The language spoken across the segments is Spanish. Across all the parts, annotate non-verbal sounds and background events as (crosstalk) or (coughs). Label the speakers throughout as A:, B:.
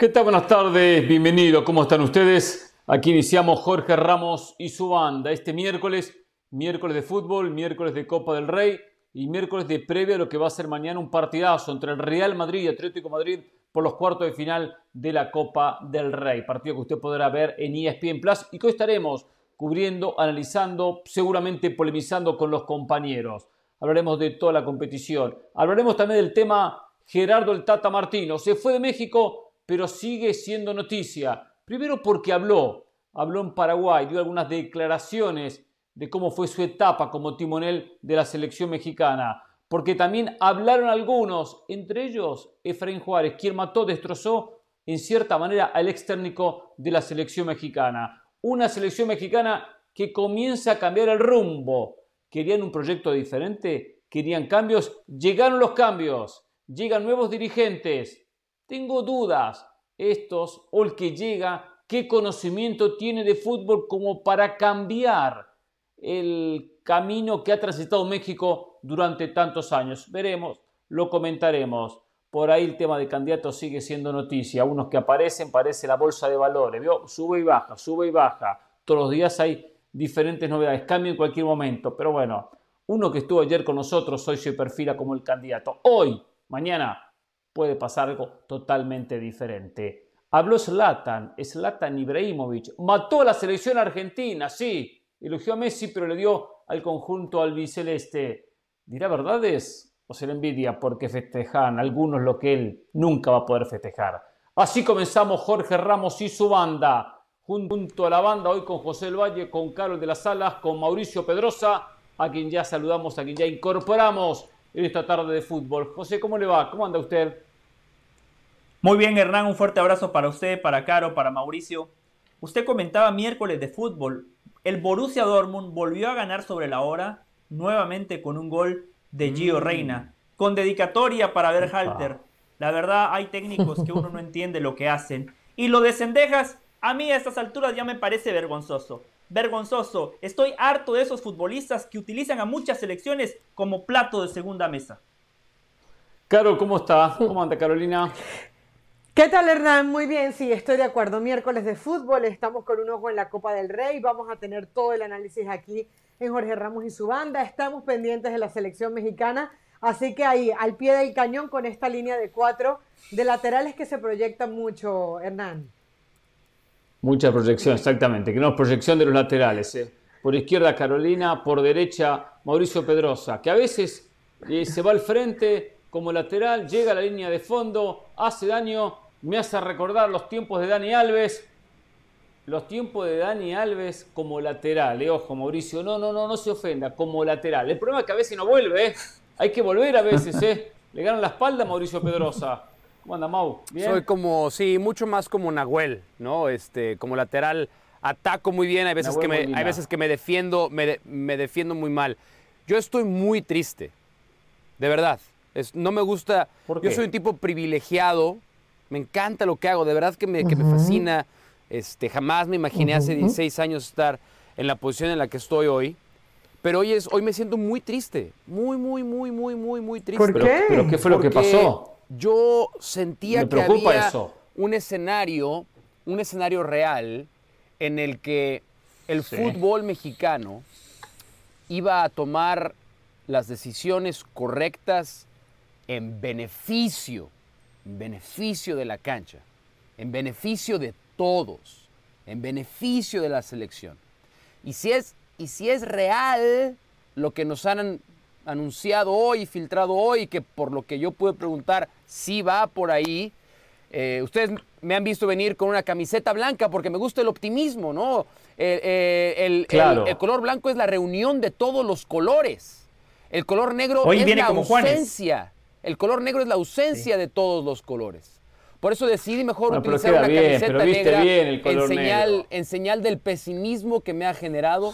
A: ¿Qué tal? Buenas tardes, bienvenidos. ¿Cómo están ustedes? Aquí iniciamos Jorge Ramos y su banda este miércoles, miércoles de fútbol, miércoles de Copa del Rey y miércoles de previa a lo que va a ser mañana un partidazo entre el Real Madrid y Atlético Madrid por los cuartos de final de la Copa del Rey. Partido que usted podrá ver en ESPN Plus y que hoy estaremos cubriendo, analizando, seguramente polemizando con los compañeros. Hablaremos de toda la competición. Hablaremos también del tema Gerardo el Tata Martino. Se fue de México pero sigue siendo noticia. Primero porque habló, habló en Paraguay, dio algunas declaraciones de cómo fue su etapa como timonel de la selección mexicana. Porque también hablaron algunos, entre ellos Efraín Juárez, quien mató, destrozó en cierta manera al ex técnico de la selección mexicana. Una selección mexicana que comienza a cambiar el rumbo. ¿Querían un proyecto diferente? ¿Querían cambios? Llegaron los cambios. Llegan nuevos dirigentes. Tengo dudas, estos o el que llega, qué conocimiento tiene de fútbol como para cambiar el camino que ha transitado México durante tantos años. Veremos, lo comentaremos. Por ahí el tema de candidatos sigue siendo noticia. Unos que aparecen, parece la bolsa de valores. ¿vio? Sube y baja, sube y baja. Todos los días hay diferentes novedades. Cambio en cualquier momento. Pero bueno, uno que estuvo ayer con nosotros hoy se perfila como el candidato. Hoy, mañana, puede pasar algo totalmente diferente. Habló Zlatan, Zlatan Ibrahimovic, mató a la selección argentina, sí, elogió a Messi, pero le dio al conjunto albiceleste. ¿Dirá verdades o se le envidia porque festejan algunos lo que él nunca va a poder festejar? Así comenzamos Jorge Ramos y su banda, junto a la banda hoy con José El Valle, con Carlos de las Salas, con Mauricio Pedrosa, a quien ya saludamos, a quien ya incorporamos en esta tarde de fútbol. José, ¿cómo le va? ¿Cómo anda usted?
B: Muy bien, Hernán, un fuerte abrazo para usted, para Caro, para Mauricio. Usted comentaba miércoles de fútbol. El Borussia Dortmund volvió a ganar sobre la hora, nuevamente con un gol de Gio mm. Reina, con dedicatoria para Berhalter. La verdad, hay técnicos que uno no (laughs) entiende lo que hacen. Y lo de Sendejas, a mí a estas alturas ya me parece vergonzoso. Vergonzoso. Estoy harto de esos futbolistas que utilizan a muchas selecciones como plato de segunda mesa.
A: Caro, ¿cómo está? ¿Cómo anda Carolina? (laughs)
C: ¿Qué tal, Hernán? Muy bien, sí, estoy de acuerdo. Miércoles de fútbol, estamos con un ojo en la Copa del Rey, vamos a tener todo el análisis aquí en Jorge Ramos y su banda, estamos pendientes de la selección mexicana, así que ahí, al pie del cañón con esta línea de cuatro de laterales que se proyectan mucho, Hernán.
A: Mucha proyección, exactamente, que no es proyección de los laterales. ¿eh? Por izquierda Carolina, por derecha Mauricio Pedrosa, que a veces eh, se va al frente como lateral, llega a la línea de fondo, hace daño me hace recordar los tiempos de Dani Alves. Los tiempos de Dani Alves como lateral, eh, ojo Mauricio, no, no, no, no se ofenda, como lateral. El problema es que a veces no vuelve, eh. hay que volver a veces, ¿eh? Le ganan la espalda a Mauricio Pedrosa. ¿Cómo anda, Mau?
D: Soy como, sí, mucho más como Nahuel, ¿no? Este, como lateral ataco muy bien, hay veces, que me, hay veces que me defiendo, me, me, defiendo muy mal. Yo estoy muy triste, de verdad. Es, no me gusta, yo soy un tipo privilegiado, me encanta lo que hago, de verdad que me, fascina. Este, jamás me imaginé hace 16 años estar en la posición en la que estoy hoy. Pero hoy, es, hoy me siento muy triste. Muy, muy, muy, muy, muy, muy triste.
A: ¿Por qué? ¿Pero, qué fue lo que pasó?
D: Yo sentía que había un escenario, un escenario real en el que el fútbol mexicano iba a tomar las decisiones correctas en beneficio en beneficio de la cancha, en beneficio de todos, en beneficio de la selección. Y si es, y si es real lo que nos han anunciado hoy, filtrado hoy, que por lo que yo pude preguntar, si va por ahí, eh, ustedes me han visto venir con una camiseta blanca porque me gusta el optimismo, ¿no? el, color blanco es la reunión de todos los colores. El color negro es la ausencia. El color negro es la ausencia de todos los colores. Por eso decidí mejor utilizar una camiseta negra en, señal, en señal del pesimismo que me ha generado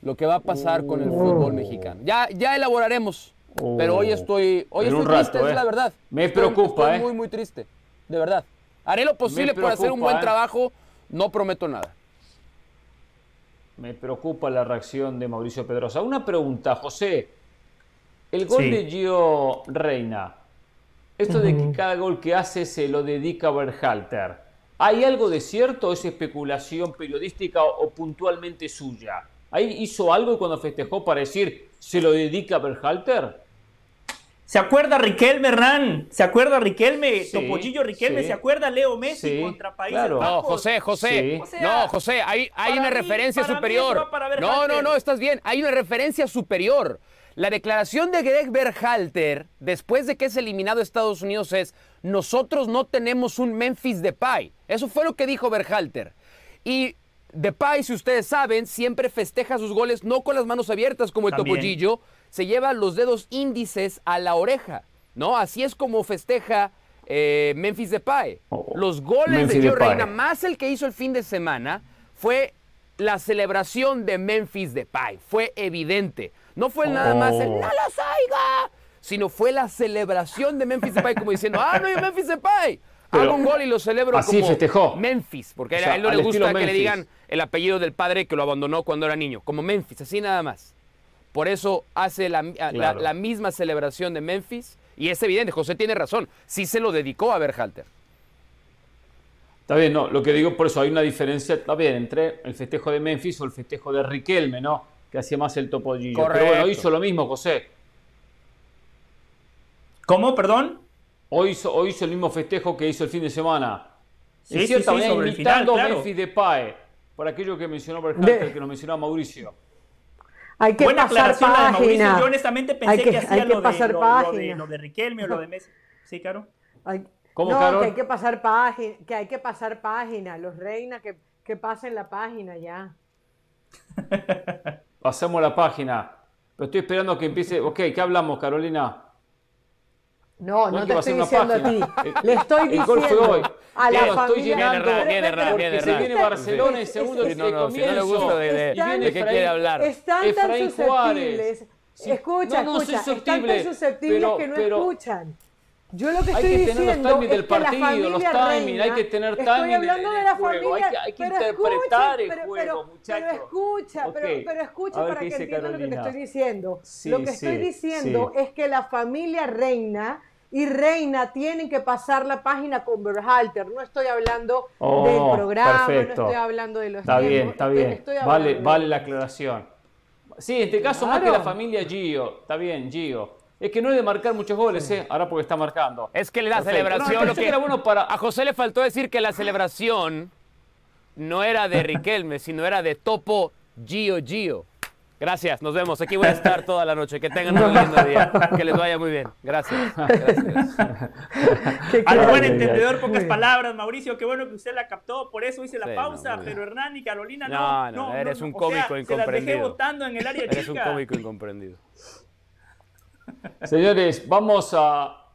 D: lo que va a pasar con el fútbol mexicano. Ya, ya elaboraremos, pero hoy estoy, hoy estoy triste, es ¿eh? la verdad.
A: Me preocupa,
D: estoy muy, muy triste, de verdad. Haré lo posible por hacer un buen ¿eh? trabajo, no prometo nada.
A: Me preocupa la reacción de Mauricio Pedrosa. Una pregunta, José. El gol de Gio Reina, Esto de que cada gol que hace se lo dedica a Berhalter. ¿Hay algo de cierto o es especulación periodística o, puntualmente suya? ¿Ahí hizo algo cuando festejó para decir se lo dedica a Berhalter?
B: ¿Se acuerda Riquelme, Hernán? ¿Se acuerda Riquelme? Topollillo Riquelme, ¿se acuerda Leo Messi contra Países Bajos?
D: No, José, José. no, José, hay, hay una referencia superior. No, no, no, estás bien. Hay una referencia superior. La declaración de Greg Berhalter, después de que es eliminado Estados Unidos, es: Nosotros no tenemos un Memphis Depay. Eso fue lo que dijo Berhalter. Y Depay, si ustedes saben, siempre festeja sus goles no con las manos abiertas como el Topollillo se lleva los dedos índices a la oreja, ¿no? Así es como festeja eh, Memphis Depay. Oh, los goles de Gio Reina, más el que hizo el fin de semana, fue la celebración de Memphis Depay. Fue evidente. No fue nada más el ¡No lo saiga! Sino fue la celebración de Memphis Depay como diciendo ¡Ah, no hay Memphis Depay! Hago un gol y lo celebro
A: así
D: como
A: festejó.
D: Memphis, porque a él no le gusta que le digan el apellido del padre que lo abandonó cuando era niño, como Memphis, así nada más. Por eso hace la, misma celebración de Memphis. Y es evidente, José tiene razón. Sí se lo dedicó a Berhalter.
A: Está bien, no, lo que digo por eso hay una diferencia, está bien, entre el festejo de Memphis o el festejo de Riquelme, ¿no? Que hacía más el topollillo. Correcto. Pero bueno, hizo lo mismo, José.
B: ¿Cómo, perdón?
A: Hoy hizo, hoy hizo el mismo festejo que hizo el fin de semana. Sí, cierto, sí, sí, imitando a Memphis de Pae, por aquello que mencionó Berhalter, que nos mencionó Mauricio.
C: Hay que Buena pasar página.
B: Yo honestamente pensé que, hacía lo, de, lo, de, Riquelme o lo de Messi. ¿Sí, Caro?
C: ¿Cómo, no, que hay que pasar página, que hay que pasar página. Los reinas que, que pasen la página ya. (laughs)
A: Pasemos la página. Pero estoy esperando que empiece. Ok, ¿qué hablamos, Carolina?
C: No, no, te estoy diciendo a ti. Le estoy diciendo a la familia. Estoy llenando
A: viene, porque se viene Barcelona y segundo sí, no, no, si no le gusta
D: de, de qué quiere hablar.
C: Están tan susceptibles. Escucha, no, escucha, están tan susceptibles que no escuchan. Yo lo que estoy diciendo es que la familia reina,
A: hay que tener timing
C: estoy hablando de la familia,
A: hay que, interpretar el juego,
C: pero,
A: muchachos.
C: Pero escucha, pero, pero escucha para que entiendan lo que te estoy diciendo. lo que estoy diciendo es que la familia reina y Reina tienen que pasar la página con Berhalter. No estoy hablando
A: oh,
C: del programa, no estoy hablando de los
A: Está bien, está bien. Vale, vale la aclaración. Sí, en este caso más que la familia Gio. Está bien, Gio. Es que no es de marcar muchos goles, ¿eh? Ahora porque está marcando.
D: Es que la celebración. lo que era bueno para... A José le faltó decir que la celebración no era de (laughs) Riquelme, sino era de Topo Gio Gio. Gracias, nos vemos. Aquí voy a estar toda la noche. Que tengan un lindo día. Que les vaya muy bien. Gracias. Gracias. (laughs)
B: Al buen entendedor, pocas palabras, Mauricio. Qué bueno que usted la captó. Por eso hice la pausa. pero Hernán y Carolina no.
D: No, no, eres un cómico incomprendido. Se las dejé
B: votando en el área eres
D: chica. Eres un cómico incomprendido.
A: Señores, vamos a,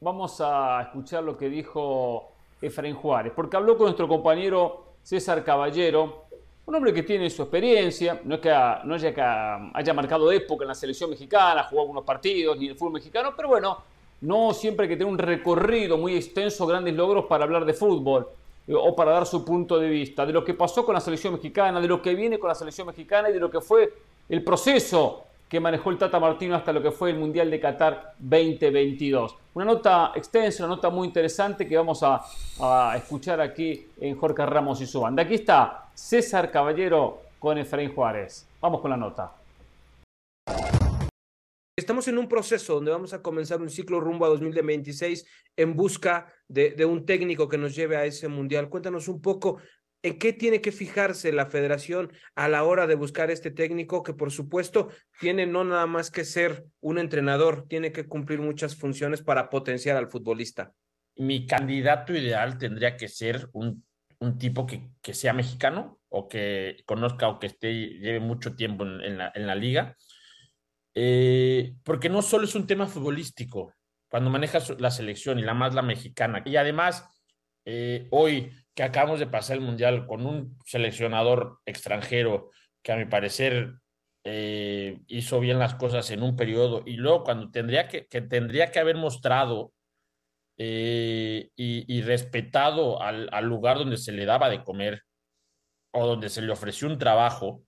A: vamos a escuchar lo que dijo Efraín Juárez. Porque habló con nuestro compañero César Caballero un hombre que tiene su experiencia, no es que, no haya, que haya marcado época en la selección mexicana, jugó algunos partidos ni en el fútbol mexicano, pero bueno, no siempre hay que tener un recorrido muy extenso, grandes logros para hablar de fútbol eh, o para dar su punto de vista de lo que pasó con la selección mexicana, de lo que viene con la selección mexicana y de lo que fue el proceso que manejó el Tata Martino hasta lo que fue el Mundial de Qatar 2022. Una nota extensa, una nota muy interesante que vamos a, escuchar aquí en Jorge Ramos y su banda. Aquí está César Caballero con Efraín Juárez. Vamos con la nota.
E: Estamos en un proceso donde vamos a comenzar un ciclo rumbo a 2026 en busca de, de, un técnico que nos lleve a ese mundial. Cuéntanos un poco ¿En qué tiene que fijarse la federación a la hora de buscar este técnico que por supuesto tiene no nada más que ser un entrenador, tiene que cumplir muchas funciones para potenciar al futbolista?
F: Mi candidato ideal tendría que ser un, un tipo que, que, sea mexicano o que conozca o que esté, lleve mucho tiempo en, la, en la, liga, eh, porque no solo es un tema futbolístico, cuando manejas la selección y la más la mexicana, y además eh, hoy que acabamos de pasar el Mundial con un seleccionador extranjero que a mi parecer eh, hizo bien las cosas en un periodo y luego cuando tendría que, tendría que haber mostrado eh, y, respetado al, lugar donde se le daba de comer o donde se le ofreció un trabajo,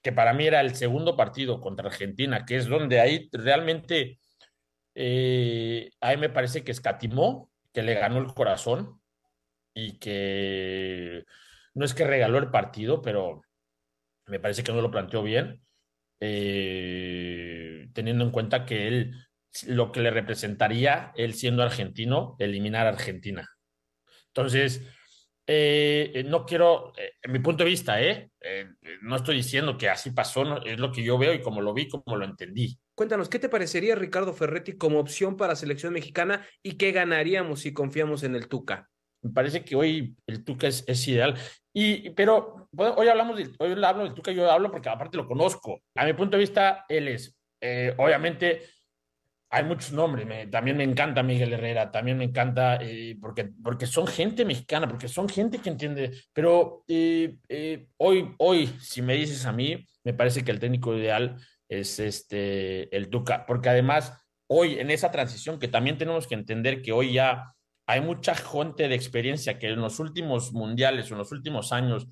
F: que para mí era el segundo partido contra Argentina, que es donde ahí realmente eh, a mí me parece que escatimó, que le ganó el corazón y que no es que regaló el partido, pero me parece que no lo planteó bien, eh, teniendo en cuenta que él, lo que le representaría, él siendo argentino, eliminar a Argentina. Entonces, eh, no quiero, en mi punto de vista, no estoy diciendo que así pasó, es lo que yo veo y como lo vi, como lo entendí.
E: Cuéntanos, ¿qué te parecería Ricardo Ferretti como opción para selección mexicana y qué ganaríamos si confiamos en el Tuca?
F: Me parece que hoy el Tuca es, es ideal. Y, pero hoy hablamos, de, hoy hablo del Tuca, yo hablo porque aparte lo conozco. A mi punto de vista, él es, eh, obviamente, hay muchos nombres. también me encanta Miguel Herrera, también me encanta eh, porque, porque son gente mexicana, porque son gente que entiende. Pero eh, hoy, hoy, si me dices a mí, me parece que el técnico ideal es este, el Tuca, porque además hoy en esa transición que también tenemos que entender que hoy ya hay mucha gente de experiencia que en los últimos mundiales en los últimos años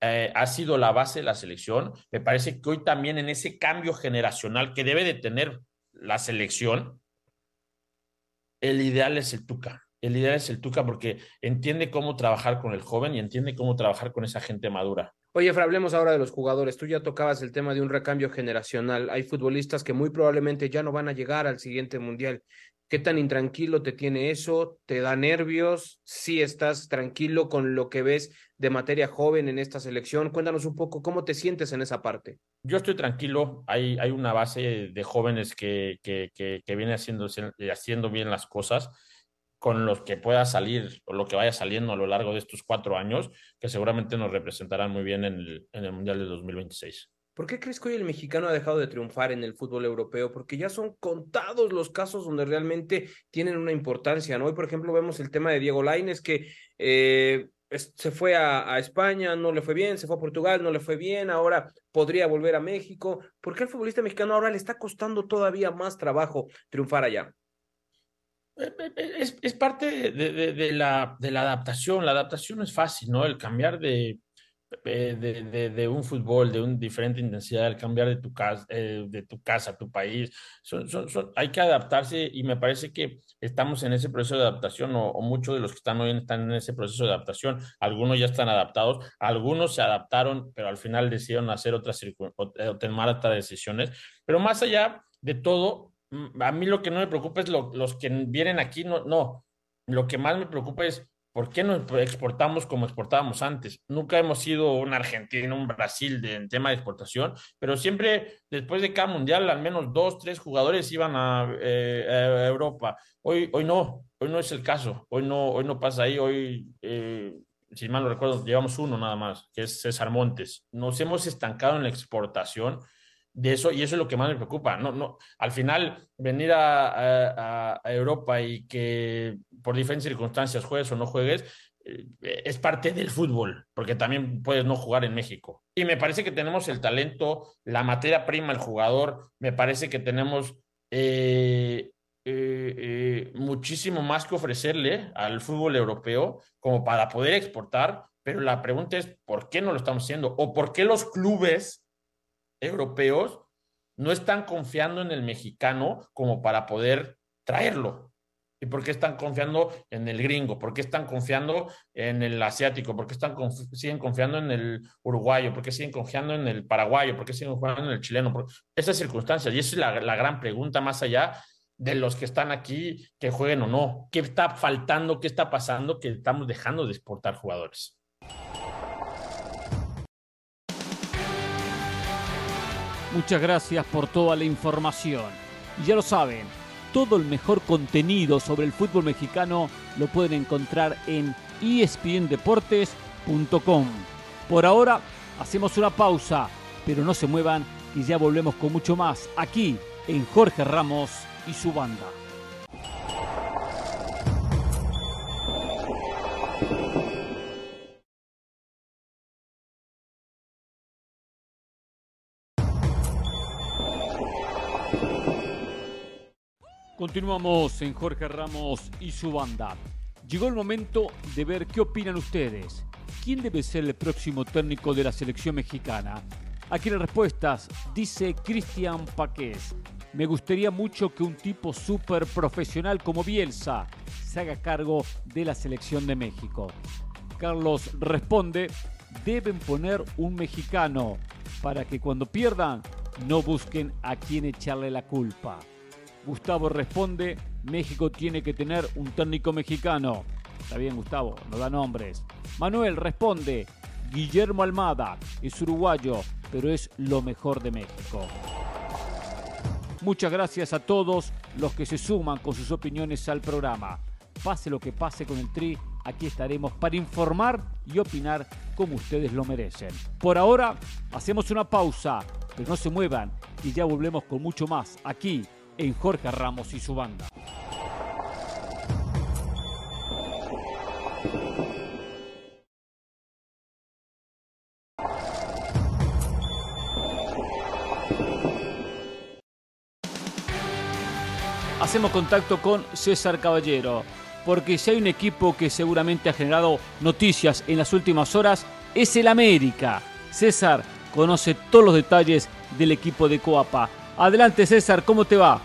F: eh, ha sido la base de la selección. Me parece que hoy también en ese cambio generacional que debe de tener la selección, el ideal es el Tuca. El ideal es el Tuca porque entiende cómo trabajar con el joven y entiende cómo trabajar con esa gente madura.
E: Oye, Fra, hablemos ahora de los jugadores. Tú ya tocabas el tema de un recambio generacional. Hay futbolistas que muy probablemente ya no van a llegar al siguiente mundial. ¿Qué tan intranquilo te tiene eso? ¿Te da nervios? ¿Sí estás tranquilo con lo que ves de materia joven en esta selección? Cuéntanos un poco cómo te sientes en esa parte.
F: Yo estoy tranquilo. Hay, hay una base de jóvenes que, que, que, viene haciendo, haciendo bien las cosas con los que pueda salir o lo que vaya saliendo a lo largo de estos cuatro años, que seguramente nos representarán muy bien en el, en el Mundial de 2026.
E: ¿Por qué crees que hoy el mexicano ha dejado de triunfar en el fútbol europeo? Porque ya son contados los casos donde realmente tienen una importancia, ¿no? Hoy, por ejemplo, vemos el tema de Diego Lainez, que eh, se fue a, España, no le fue bien, se fue a Portugal, no le fue bien, ahora podría volver a México. ¿Por qué al futbolista mexicano ahora le está costando todavía más trabajo triunfar allá?
F: Eh, eh, es, parte de, la, adaptación. La adaptación es fácil, ¿no? El cambiar de, de, de, un fútbol de una diferente intensidad, el cambiar de tu casa, de tu casa tu país, hay que adaptarse y me parece que estamos en ese proceso de adaptación o, muchos de los que están hoy están en ese proceso de adaptación. Algunos ya están adaptados, algunos se adaptaron, pero al final decidieron hacer otras o, o tomar otras decisiones. Pero más allá de todo, Mm, a mí lo que no me preocupa es lo, los que vienen aquí, no, no. Lo que más me preocupa es por qué no exportamos como exportábamos antes. Nunca hemos sido un Argentina, un Brasil de, en tema de exportación, pero siempre después de cada mundial, al menos dos, tres jugadores iban a, eh, a Europa. Hoy, hoy no, hoy no es el caso. Hoy no, hoy no pasa ahí. Hoy, eh, si mal no recuerdo, llevamos uno nada más, que es César Montes. Nos hemos estancado en la exportación de eso, y eso es lo que más me preocupa. No, no, al final, venir a, a, Europa y que por diferentes circunstancias juegues o no juegues, eh, es parte del fútbol, porque también puedes no jugar en México. Y me parece que tenemos el talento, la materia prima, el jugador, me parece que tenemos eh, eh, muchísimo más que ofrecerle al fútbol europeo como para poder exportar, pero la pregunta es, ¿por qué no lo estamos haciendo? ¿O por qué los clubes europeos no están confiando en el mexicano como para poder traerlo. ¿Y por qué están confiando en el gringo? ¿Por qué están confiando en el asiático? ¿Por qué están siguen confiando en el uruguayo? ¿Por qué siguen confiando en el paraguayo? ¿Por qué siguen confiando en el chileno? Esas circunstancias. Y esa es la, la gran pregunta más allá de los que están aquí, que jueguen o no. ¿Qué está faltando? ¿Qué está pasando? Que estamos dejando de exportar jugadores.
A: Muchas gracias por toda la información. Y ya lo saben, todo el mejor contenido sobre el fútbol mexicano lo pueden encontrar en espndeportes.com. Por ahora hacemos una pausa, pero no se muevan y ya volvemos con mucho más aquí en Jorge Ramos y su banda. Continuamos en Jorge Ramos y su banda. Llegó el momento de ver qué opinan ustedes. ¿Quién debe ser el próximo técnico de la selección mexicana? Aquí las respuestas dice Cristian Paqués. Me gustaría mucho que un tipo súper profesional como Bielsa se haga cargo de la selección de México. Carlos responde, deben poner un mexicano para que cuando pierdan no busquen a quién echarle la culpa. Gustavo responde, México tiene que tener un técnico mexicano. Está bien, Gustavo, no da nombres. Manuel responde, Guillermo Almada es uruguayo, pero es lo mejor de México. Muchas gracias a todos los que se suman con sus opiniones al programa. Pase lo que pase con el Tri, aquí estaremos para informar y opinar como ustedes lo merecen. Por ahora, hacemos una pausa, pero no se muevan y ya volvemos con mucho más aquí en Jorge Ramos y su banda. Hacemos contacto con César Caballero, porque si hay un equipo que seguramente ha generado noticias en las últimas horas, es el América. César conoce todos los detalles del equipo de Coapa. Adelante César, ¿cómo te va?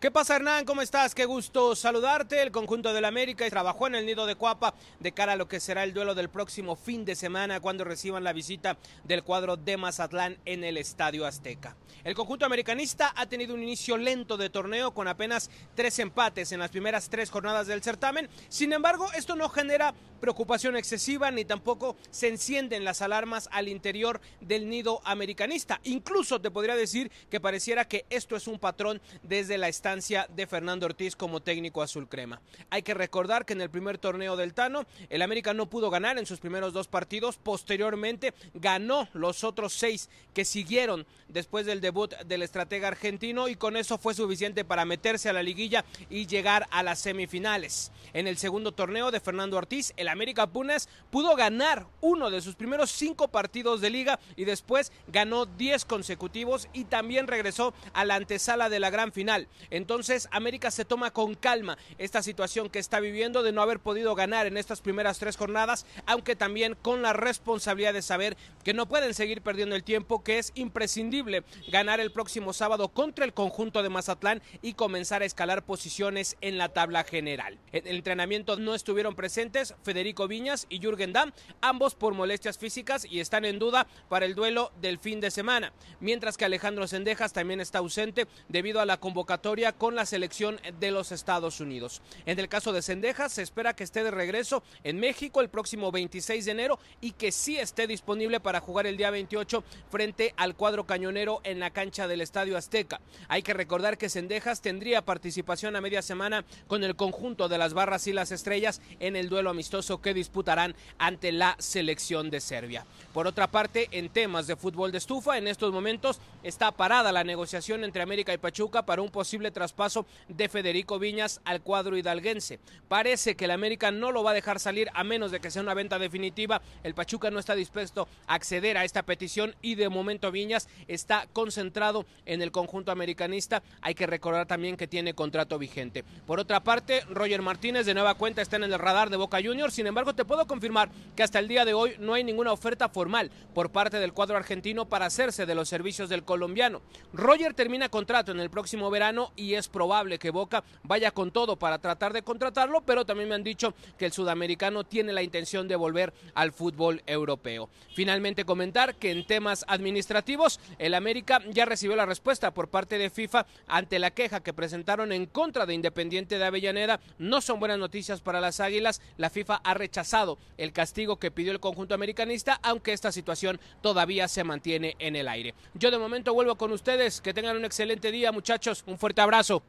G: ¿Qué pasa Hernán? ¿Cómo estás? Qué gusto saludarte. El conjunto del América trabajó en el nido de Cuapa de cara a lo que será el duelo del próximo fin de semana cuando reciban la visita del cuadro de Mazatlán en el Estadio Azteca. El conjunto americanista ha tenido un inicio lento de torneo con apenas tres empates en las primeras tres jornadas del certamen. Sin embargo, esto no genera preocupación excesiva ni tampoco se encienden las alarmas al interior del nido americanista. Incluso te podría decir que pareciera que esto es un patrón desde la estancia de Fernando Ortiz como técnico azul crema. Hay que recordar que en el primer torneo del Tano, el América no pudo ganar en sus primeros dos partidos, posteriormente ganó los otros seis que siguieron después del debut del estratega argentino y con eso fue suficiente para meterse a la liguilla y llegar a las semifinales. En el segundo torneo de Fernando Ortiz, el América Punes pudo ganar uno de sus primeros cinco partidos de liga y después ganó diez consecutivos y también regresó a la antesala de la gran final. Entonces América se toma con calma esta situación que está viviendo de no haber podido ganar en estas primeras tres jornadas, aunque también con la responsabilidad de saber que no pueden seguir perdiendo el tiempo, que es imprescindible ganar el próximo sábado contra el conjunto de Mazatlán y comenzar a escalar posiciones en la tabla general. En el entrenamiento no estuvieron presentes Federico Viñas y Jürgen Damm, ambos por molestias físicas y están en duda para el duelo del fin de semana, mientras que Alejandro Sendejas también está ausente debido a la convocatoria con la selección de los Estados Unidos. En el caso de Sendejas, se espera que esté de regreso en México el próximo 26 de enero y que sí esté disponible para jugar el día 28 frente al cuadro cañonero en la cancha del Estadio Azteca. Hay que recordar que Sendejas tendría participación a media semana con el conjunto de las Barras y las Estrellas en el duelo amistoso que disputarán ante la selección de Serbia. Por otra parte, en temas de fútbol de estufa, en estos momentos está parada la negociación entre América y Pachuca para un posible traspaso de Federico Viñas al cuadro hidalguense. Parece que el América no lo va a dejar salir a menos de que sea una venta definitiva. El Pachuca no está dispuesto a acceder a esta petición y de momento Viñas está concentrado en el conjunto americanista. Hay que recordar también que tiene contrato vigente. Por otra parte, Roger Martínez de nueva cuenta está en el radar de Boca Juniors. Sin embargo, te puedo confirmar que hasta el día de hoy no hay ninguna oferta formal por parte del cuadro argentino para hacerse de los servicios del colombiano. Roger termina contrato en el próximo verano y es probable que Boca vaya con todo para tratar de contratarlo, pero también me han dicho que el sudamericano tiene la intención de volver al fútbol europeo. Finalmente comentar que en temas administrativos, el América ya recibió la respuesta por parte de FIFA ante la queja que presentaron en contra de Independiente de Avellaneda. No son buenas noticias para las Águilas. La FIFA ha rechazado el castigo que pidió el conjunto americanista, aunque esta situación todavía se mantiene en el aire. Yo de momento vuelvo con ustedes. Que tengan un excelente día, muchachos. Un fuerte abrazo.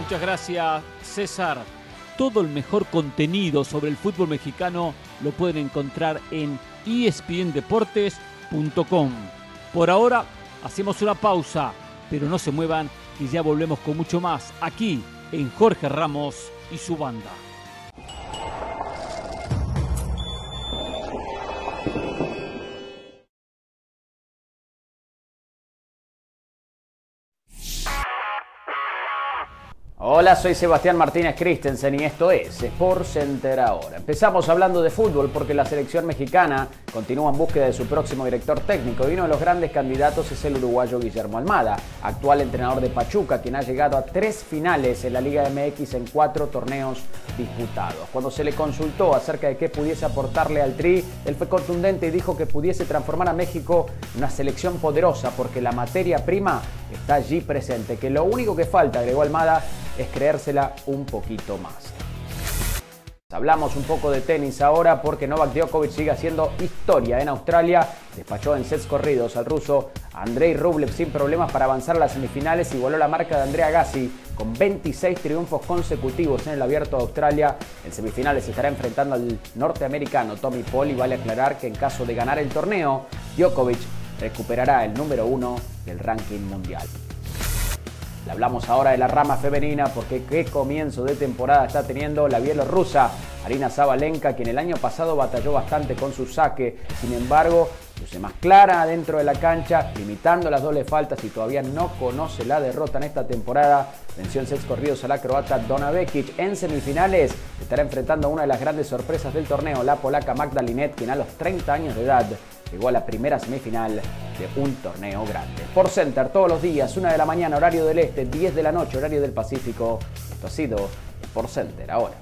A: Muchas gracias, César. Todo el mejor contenido sobre el fútbol mexicano lo pueden encontrar en espndeportes.com. Por ahora, hacemos una pausa, pero no se muevan y ya volvemos con mucho más aquí en Jorge Ramos y su banda.
H: Hola, soy Sebastián Martínez Christensen y esto es Sport Center ahora. Empezamos hablando de fútbol porque la selección mexicana continúa en búsqueda de su próximo director técnico y uno de los grandes candidatos es el uruguayo Guillermo Almada, actual entrenador de Pachuca, quien ha llegado a tres finales en la Liga MX en cuatro torneos disputados. Cuando se le consultó acerca de qué pudiese aportarle al Tri, él fue contundente y dijo que pudiese transformar a México en una selección poderosa porque la materia prima está allí presente, que lo único que falta, agregó Almada, es creérsela un poquito más. Hablamos un poco de tenis ahora porque Novak Djokovic sigue haciendo historia en Australia. Despachó en sets corridos al ruso Andrei Rublev sin problemas para avanzar a las semifinales y voló la marca de Andrea Gassi con 26 triunfos consecutivos en el Abierto de Australia. En semifinales estará enfrentando al norteamericano Tommy Paul y vale aclarar que en caso de ganar el torneo, Djokovic recuperará el número uno del ranking mundial. Le hablamos ahora de la rama femenina porque qué comienzo de temporada está teniendo la bielorrusa Arina Zabalenka, quien el año pasado batalló bastante con su saque. Sin embargo, luce más clara dentro de la cancha, limitando las dobles faltas y todavía no conoce la derrota en esta temporada. Venció en seis corridos a la croata Dona Vekic. En semifinales estará enfrentando a una de las grandes sorpresas del torneo, la polaca Magda Linet, quien a los 30 años de edad llegó a la primera semifinal de un torneo grande. Por Center, todos los días, 1 de la mañana, horario del este, 10 de la noche, horario del Pacífico. Esto ha sido Por Center ahora.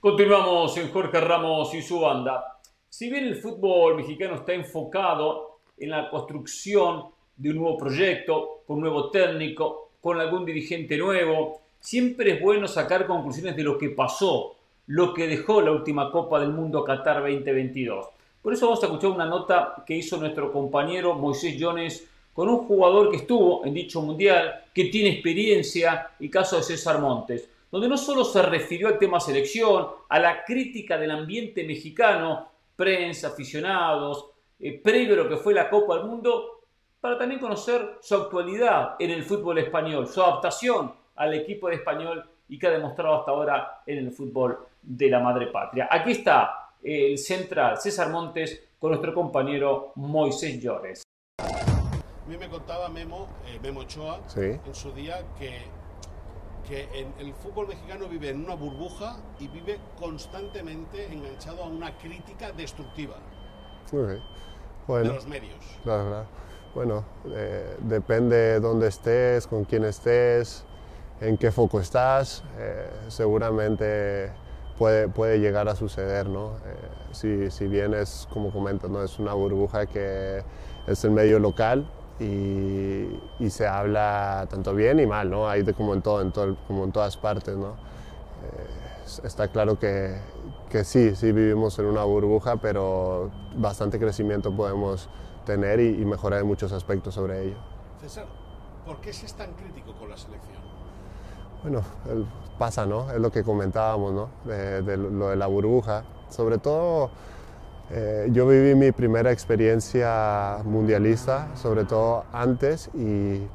A: Continuamos en Jorge Ramos y su banda. Si bien el fútbol mexicano está enfocado en la construcción de un nuevo proyecto, con un nuevo técnico, con algún dirigente nuevo. Siempre es bueno sacar conclusiones de lo que pasó, lo que dejó la última Copa del Mundo Qatar 2022. Por eso vamos a escuchar una nota que hizo nuestro compañero Moisés Jones con un jugador que estuvo en dicho mundial, que tiene experiencia, y caso de César Montes, donde no solo se refirió al tema selección, a la crítica del ambiente mexicano, prensa, aficionados, eh, previo a lo que fue la Copa del Mundo, para también conocer su actualidad en el fútbol español, su adaptación al equipo de español y que ha demostrado hasta ahora en el fútbol de la madre patria. Aquí está el central César Montes con nuestro compañero Moisés Llores.
I: A mí me contaba Memo, eh, Memo Ochoa en su día que, que el fútbol mexicano vive en una burbuja y vive constantemente enganchado a una crítica destructiva de los medios.
J: Claro, claro. Bueno, eh, depende dónde estés, con quién estés, en qué foco estás, eh, seguramente puede, puede llegar a suceder, ¿no? Eh, si, si, bien es, como comentas, ¿no? es una burbuja que es el medio local y, y, se habla tanto bien y mal, ¿no? Hay de, como, en todo, en todo, como en todas partes, ¿no? está claro que, que sí, sí vivimos en una burbuja, pero bastante crecimiento podemos tener y, mejorar en muchos aspectos sobre ello.
I: César, ¿por qué se es tan crítico con la selección?
J: Bueno, pasa, ¿no? Es lo que comentábamos, ¿no? De, lo de la burbuja. Sobre todo, eh, yo viví mi primera experiencia mundialista, sobre todo antes y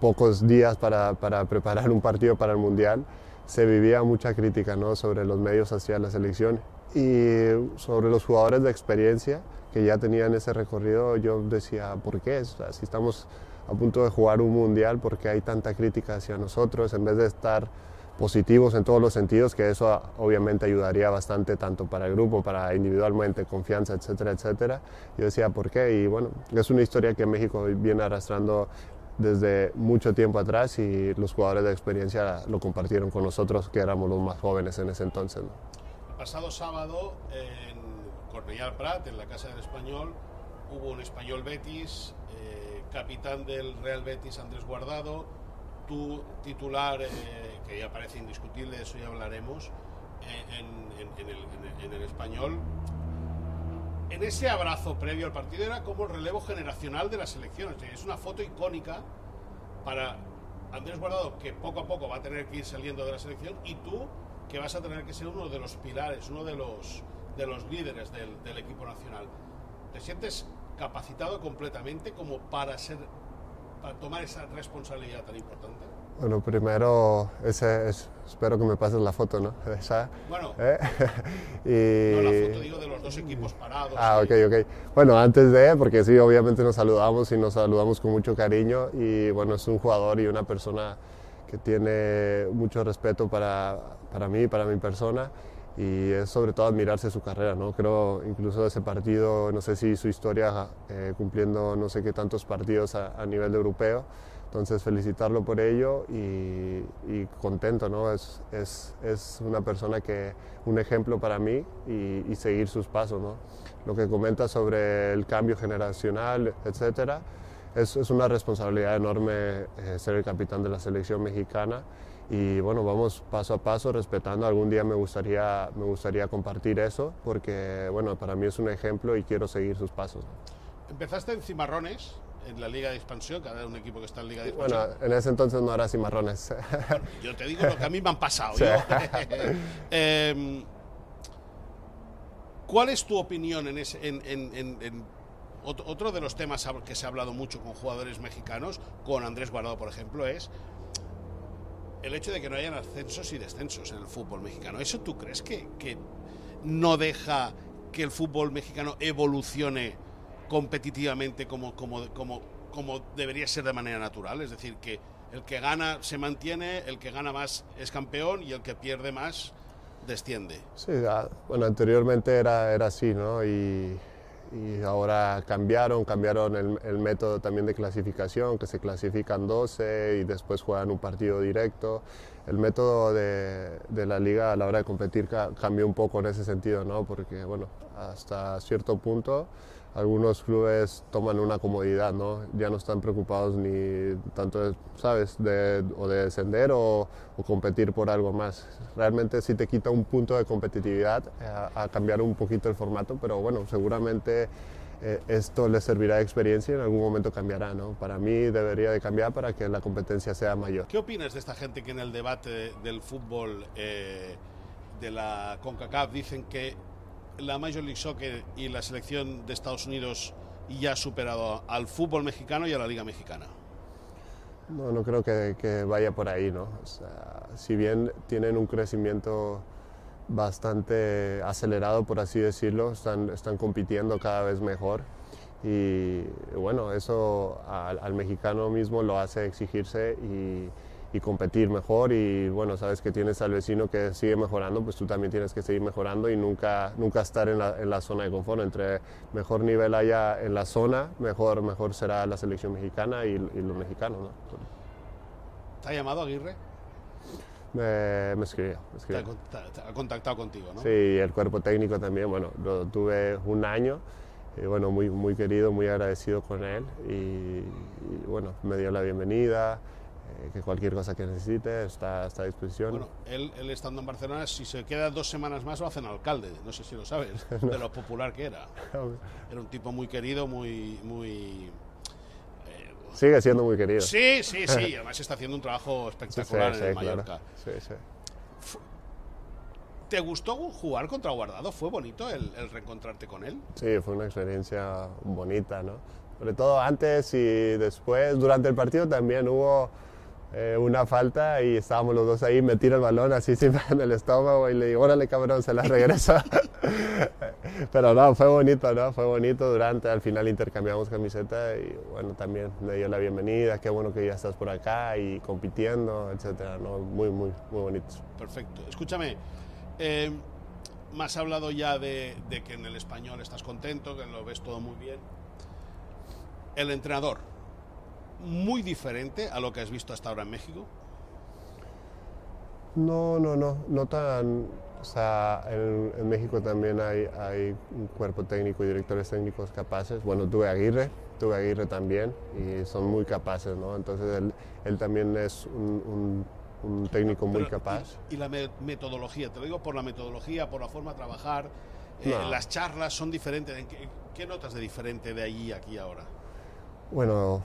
J: pocos días para, para, preparar un partido para el Mundial, se vivía mucha crítica ¿no? sobre los medios hacia la selección y sobre los jugadores de experiencia que ya tenían ese recorrido, yo decía, ¿por qué? si estamos a punto de jugar un mundial, ¿por qué hay tanta crítica hacia nosotros? En vez de estar positivos en todos los sentidos, que eso obviamente ayudaría bastante tanto para el grupo, para individualmente, confianza, etcétera, etcétera. Yo decía, ¿por qué? Y bueno, es una historia que México viene arrastrando desde mucho tiempo atrás y los jugadores de experiencia lo compartieron con nosotros, que éramos los más jóvenes en ese entonces.
I: El pasado sábado en Cornellal Prat, en la Casa del Español, hubo un español Betis, eh, capitán del Real Betis Andrés Guardado, tu titular, eh, que ya parece indiscutible, de eso ya hablaremos, eh, en, el, español. En ese abrazo previo al partido era como el relevo generacional de la selección. Es una foto icónica para Andrés Guardado, que poco a poco va a tener que ir saliendo de la selección, y tú, que vas a tener que ser uno de los pilares, uno de los de los líderes del, equipo nacional. ¿Te sientes capacitado completamente como para ser para tomar esa responsabilidad tan importante?
J: Bueno, primero, ese es, espero que me pases la foto, ¿no? (laughs)
I: Esa, bueno, ¿eh? (laughs) y... no, la foto digo de los dos equipos parados.
J: Ah, ok, ok. Bueno, antes de, porque sí, obviamente nos saludamos y nos saludamos con mucho cariño y bueno, es un jugador y una persona que tiene mucho respeto para, para mí, para mi persona y es sobre todo admirarse su carrera, ¿no? Creo incluso ese partido, no sé si su historia eh, cumpliendo no sé qué tantos partidos a, a nivel europeo, entonces felicitarlo por ello y, contento, ¿no? Es, es, es, una persona que, un ejemplo para mí y, seguir sus pasos, ¿no? Lo que comenta sobre el cambio generacional, etcétera, es, es una responsabilidad enorme eh, ser el capitán de la selección mexicana y bueno, vamos paso a paso respetando. Algún día me gustaría, me gustaría compartir eso porque bueno, para mí es un ejemplo y quiero seguir sus pasos.
I: Empezaste en Cimarrones, en la Liga de Expansión, cada un equipo que está en Liga de Expansión.
J: Bueno, en ese entonces no era cimarrones.
I: yo te digo lo que a mí me han pasado. (laughs) Em, ¿Cuál es tu opinión en, ese, en, otro de los temas que se ha hablado mucho con jugadores mexicanos, con Andrés Guardado, por ejemplo, es el hecho de que no hayan ascensos y descensos en el fútbol mexicano. ¿Eso tú crees que, que no deja que el fútbol mexicano evolucione competitivamente como, como, como, como debería ser de manera natural. Es decir, que el que gana se mantiene, el que gana más es campeón y el que pierde más desciende.
J: Sí, ah, bueno, anteriormente era, era así, ¿no? Y ahora cambiaron, cambiaron el, el, método también de clasificación, que se clasifican 12 y después juegan un partido directo. El método de, de la liga a la hora de competir cambió un poco en ese sentido, ¿no? Porque, bueno, hasta cierto punto algunos clubes toman una comodidad, ¿no? Ya no están preocupados ni tanto, ¿sabes?, de, o de descender o, competir por algo más. Realmente sí te quita un punto de competitividad eh, a, cambiar un poquito el formato, pero bueno, seguramente eh, esto les servirá de experiencia y en algún momento cambiará, ¿no? Para mí debería de cambiar para que la competencia sea mayor.
I: ¿Qué opinas de esta gente que en el debate del fútbol eh, de la CONCACAF dicen que la Major League Soccer y la selección de Estados Unidos ya ha superado al fútbol mexicano y a la Liga Mexicana?
J: No, no creo que, vaya por ahí, ¿no? si bien tienen un crecimiento bastante acelerado, por así decirlo, están, están compitiendo cada vez mejor y bueno, eso al, al mexicano mismo lo hace exigirse y, y competir mejor y bueno, sabes que tienes al vecino que sigue mejorando, pues tú también tienes que seguir mejorando y nunca, nunca estar en la, en la zona de confort. Entre mejor nivel haya en la zona, mejor, mejor será la selección mexicana y, los mexicanos. ¿no?
I: ¿Te ha llamado Aguirre?
J: Me, me escribió.
I: ha, contactado contigo, ¿no?
J: Sí, el cuerpo técnico también, bueno, lo tuve un año. Y bueno, muy, muy querido, muy agradecido con él y, y bueno, me dio la bienvenida, eh, que cualquier cosa que necesite está, está, a disposición.
I: Bueno, él, él, estando en Barcelona, si se queda dos semanas más, lo hacen alcalde, no sé si lo sabes, (laughs) de lo popular que era. (laughs) Era un tipo muy querido, muy... muy
J: eh, Sigue siendo muy querido.
I: Sí, sí, sí, (laughs) además está haciendo un trabajo espectacular en el Mallorca. Sí, sí. ¿Te gustó jugar contra Guardado? ¿Fue bonito el, el, reencontrarte con él?
J: Sí, fue una experiencia bonita, ¿no? Sobre todo antes y después, durante el partido también hubo eh, una falta y estábamos los dos ahí, me tira el balón así (laughs) siempre en el estómago y le digo, órale cabrón, se la (laughs) regresa. (laughs) Pero no, fue bonito, ¿no? Fue bonito durante, al final intercambiamos camiseta y bueno, también me dio la bienvenida, qué bueno que ya estás por acá y compitiendo, etcétera, ¿no? Muy, muy, muy bonito.
I: Perfecto. Escúchame, eh, más hablado ya de, de que en el español estás contento, que lo ves todo muy bien. El entrenador, muy diferente a lo que has visto hasta ahora en México?
J: No, no, no, no tan... O sea, en, México también hay, hay, un cuerpo técnico y directores técnicos capaces. Bueno, tuve Aguirre, tuve Aguirre también y son muy capaces, ¿no? Entonces él, él también es un, un, técnico muy capaz.
I: Y, la metodología? Te lo digo por la metodología, por la forma de trabajar. Eh, las charlas son diferentes. ¿Qué, ¿Qué notas de diferente de allí aquí ahora?
J: Bueno,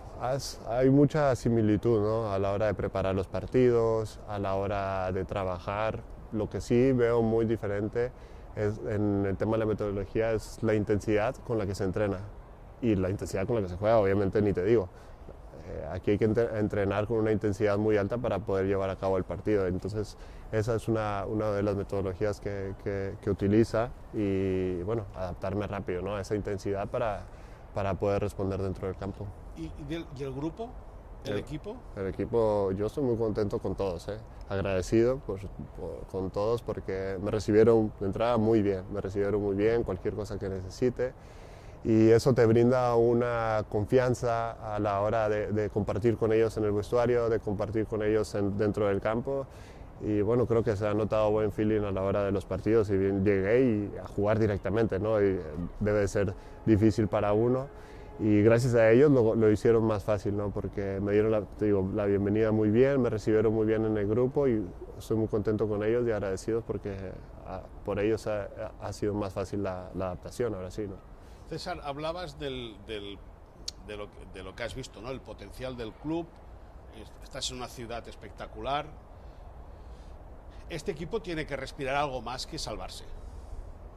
J: hay mucha similitud ¿no? a la hora de preparar los partidos, a la hora de trabajar. Lo que sí veo muy diferente es, en el tema de la metodología es la intensidad con la que se entrena y la intensidad con la que se juega, obviamente ni te digo. eh, aquí hay que entrenar con una intensidad muy alta para poder llevar a cabo el partido. Entonces, esa es una, de las metodologías que, que, utiliza y, bueno, adaptarme rápido ¿no? a esa intensidad para, para poder responder dentro del campo.
I: ¿Y, y el grupo? ¿El, equipo?
J: El equipo, yo estoy muy contento con todos, ¿eh? agradecido con todos porque me recibieron de entrada muy bien, me recibieron muy bien, cualquier cosa que necesite y eso te brinda una confianza a la hora de, compartir con ellos en el vestuario, de compartir con ellos dentro del campo. Y bueno, creo que se ha notado buen feeling a la hora de los partidos y bien llegué y a jugar directamente, ¿no? Y debe ser difícil para uno. Y gracias a ellos lo, lo hicieron más fácil, ¿no? Porque me dieron la, digo, la, bienvenida muy bien, me recibieron muy bien en el grupo y estoy muy contento con ellos y agradecido porque ah, por ellos ha, ha, sido más fácil la, la adaptación, ahora sí, ¿no?
I: César, hablabas del, de, lo, de, lo, que has visto, ¿no? el potencial del club. Estás en una ciudad espectacular. Este equipo tiene que respirar algo más que salvarse.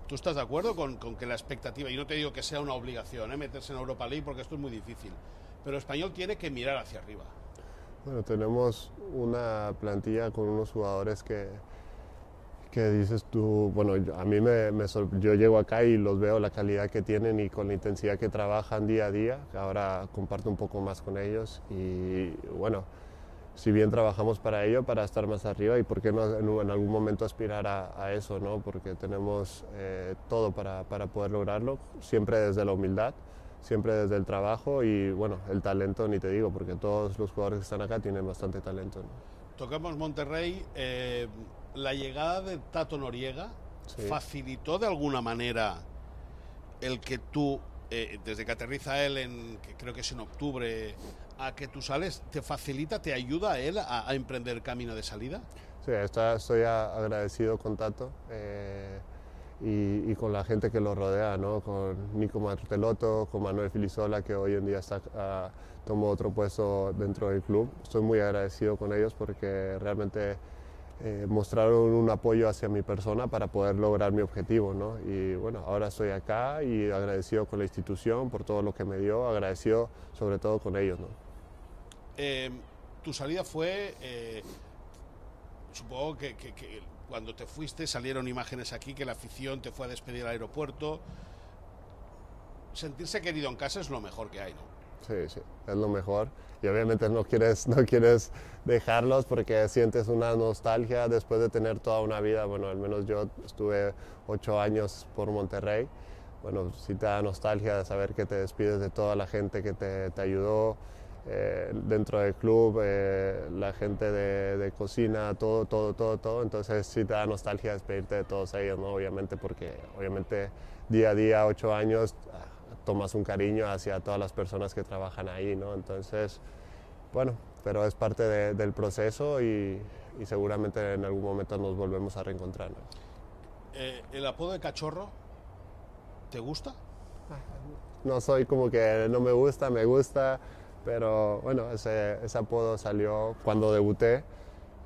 I: ¿Tú estás de acuerdo con, con que la expectativa, y no te digo que sea una obligación, ¿eh? meterse en Europa League porque esto es muy difícil, pero el español tiene que mirar hacia arriba?
J: Bueno, tenemos una plantilla con unos jugadores que, que dices tú, bueno, a mí me, yo llego acá y los veo la calidad que tienen y con la intensidad que trabajan día a día, ahora comparto un poco más con ellos y bueno, si bien trabajamos para ello, para estar más arriba y por qué no en, algún momento aspirar a, eso, ¿no? porque tenemos eh, todo para, para, poder lograrlo, siempre desde la humildad, siempre desde el trabajo y bueno, el talento ni te digo, porque todos los jugadores que están acá tienen bastante talento. ¿no?
I: Tocamos Monterrey. Eh la llegada de Tato Noriega facilitó de alguna manera el que tú, eh, desde que aterriza él, en, que creo que es en octubre, a que tú sales, ¿te facilita, te ayuda a él a, emprender el camino de salida?
J: Sí, estoy agradecido con Tato. Eh, y, con la gente que lo rodea, ¿no? con Nico Marteloto, con Manuel Filisola, que hoy en día está, uh, tomó otro puesto dentro del club. Estoy muy agradecido con ellos porque realmente eh, mostraron un apoyo hacia mi persona para poder lograr mi objetivo. ¿no? Y bueno, ahora estoy acá y agradecido con la institución por todo lo que me dio, agradecido sobre todo con ellos. ¿no?
I: Em, tu salida fue, eh, supongo que, cuando te fuiste salieron imágenes aquí que la afición te fue a despedir al aeropuerto. Sentirse querido en casa es lo mejor que hay, ¿no?
J: Sí, sí, es lo mejor. Y obviamente no quieres, no quieres dejarlos porque sientes una nostalgia después de tener toda una vida. Bueno, al menos yo estuve ocho años por Monterrey. Bueno, sí te da nostalgia de saber que te despides de toda la gente que te, te ayudó eh, dentro del club, eh, la gente de, cocina, todo, todo, todo, todo. Entonces sí te da nostalgia despedirte de todos ellos, ¿no? Obviamente porque obviamente día a día, ocho años, tomas un cariño hacia todas las personas que trabajan ahí, ¿no? Entonces, bueno, pero es parte del proceso y, seguramente en algún momento nos volvemos a reencontrar.
I: Eh, ¿El apodo de cachorro te gusta?
J: No soy como que no me gusta, me gusta, pero bueno, ese, ese apodo salió cuando debuté.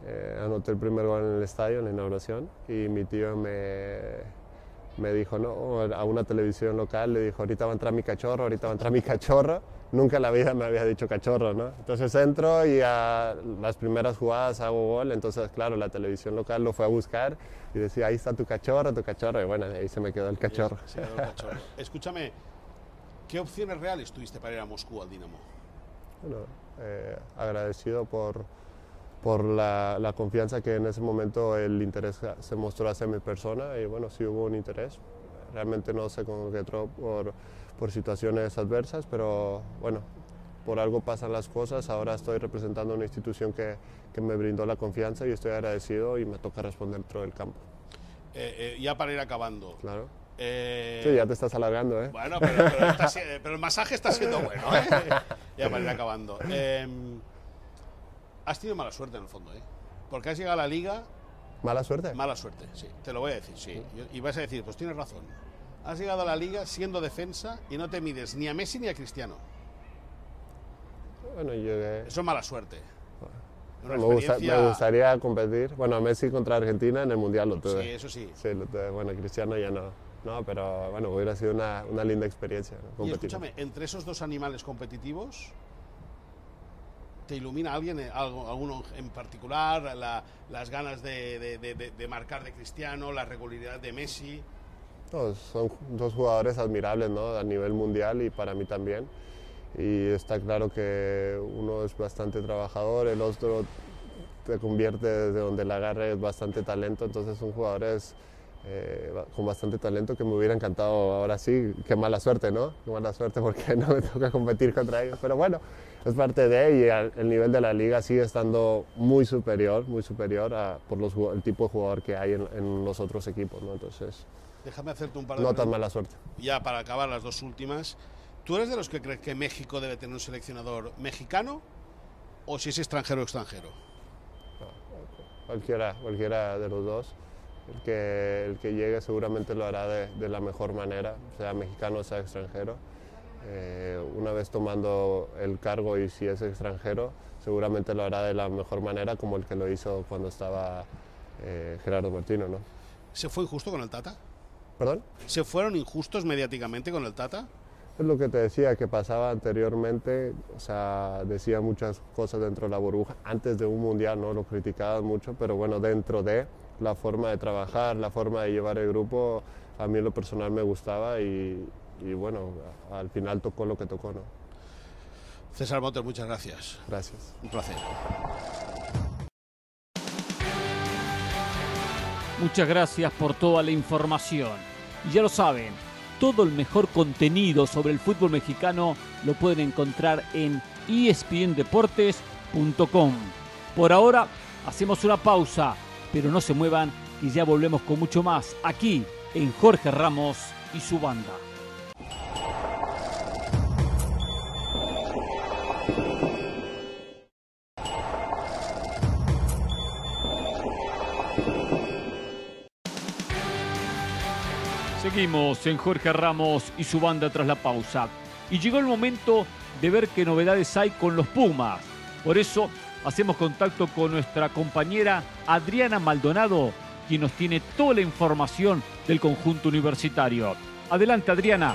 J: Eh, anoté el primer gol en el estadio, en la inauguración, y mi tío me, me dijo, no, a una televisión local, le dijo, ahorita va a entrar mi cachorro, ahorita va a entrar mi cachorro. Nunca en la vida me había dicho cachorro, ¿no? Entonces entro y a las primeras jugadas hago gol, entonces claro, la televisión local lo fue a buscar y decía, ahí está tu cachorro, tu cachorro, y bueno, ahí se me quedó el cachorro. (laughs)
I: Escúchame, ¿qué opciones reales tuviste para ir a Moscú al Dinamo?
J: Bueno, eh, agradecido por, por la, la, confianza que en ese momento el interés se mostró hacia mi persona y bueno, sí hubo un interés. Realmente no se concretó por, por situaciones adversas, pero bueno, por algo pasan las cosas. Ahora estoy representando una institución que, que me brindó la confianza y estoy agradecido y me toca responder dentro del campo.
I: Eh, eh, ya para ir acabando.
J: Claro. Eh, sí, ya te estás alargando, ¿eh?
I: Bueno, pero, pero, pero el masaje está siendo bueno, ¿eh? (laughs) ya para ir acabando. Has tenido mala suerte en el fondo, ¿eh? Porque has llegado a la liga.
J: ¿Mala suerte?
I: Mala suerte, sí. Te lo voy a decir, sí. Y vas a decir, pues tienes razón. Has llegado a la liga siendo defensa y no te mides ni a Messi ni a Cristiano.
J: Bueno, llegué.
I: Eso es mala suerte.
J: me, gustaría competir. Bueno, a Messi contra Argentina en el Mundial lo tuve.
I: Sí, eso sí.
J: Sí, lo tuve. Bueno, Cristiano ya no. No, pero bueno, hubiera sido una, una linda experiencia.
I: Y escúchame, entre esos dos animales competitivos, ¿Te ilumina alguien, eh, alguno en particular, las ganas de, marcar de Cristiano, la regularidad de Messi?
J: son dos jugadores admirables ¿no? a nivel mundial y para mí también. Y está claro que uno es bastante trabajador, el otro te convierte desde donde la agarre es bastante talento, entonces son jugadores eh, con bastante talento que me hubiera encantado ahora sí, qué mala suerte, ¿no? Qué mala suerte porque (laughs) no me toca competir contra ellos, pero bueno, es parte de y el nivel de la liga sigue estando muy superior, muy superior a, por los, el tipo de jugador que hay en, los otros equipos, ¿no? Entonces,
I: déjame hacerte un par de
J: no tan mala suerte.
I: Ya para acabar las dos últimas, ¿tú eres de los que crees que México debe tener un seleccionador mexicano o si es extranjero extranjero?
J: cualquiera, cualquiera de los dos. El que, el que llegue seguramente lo hará de, de la mejor manera, sea mexicano o sea extranjero. Eh, una vez tomando el cargo y si es extranjero, seguramente lo hará de la mejor manera como el que lo hizo cuando estaba eh, Gerardo Martino. ¿no?
I: ¿Se fue injusto con el Tata?
J: ¿Perdón?
I: ¿Se fueron injustos mediáticamente con el Tata?
J: Es lo que te decía que pasaba anteriormente, o sea, decía muchas cosas dentro de la burbuja. Antes de un mundial no lo criticaban mucho, pero bueno, dentro de la forma de trabajar, la forma de llevar el grupo, a mí en lo personal me gustaba y, bueno, al final tocó lo que tocó, ¿no?
I: César Motter, muchas gracias.
J: Gracias.
I: Un placer.
A: Muchas gracias por toda la información. Y ya lo saben, todo el mejor contenido sobre el fútbol mexicano lo pueden encontrar en espndeportes.com. Por ahora hacemos una pausa, pero no se muevan y ya volvemos con mucho más aquí en Jorge Ramos y su banda. En Jorge Ramos y su banda tras la pausa. Y llegó el momento de ver qué novedades hay con los Pumas. Por eso hacemos contacto con nuestra compañera Adriana Maldonado, quien nos tiene toda la información del conjunto universitario. Adelante Adriana.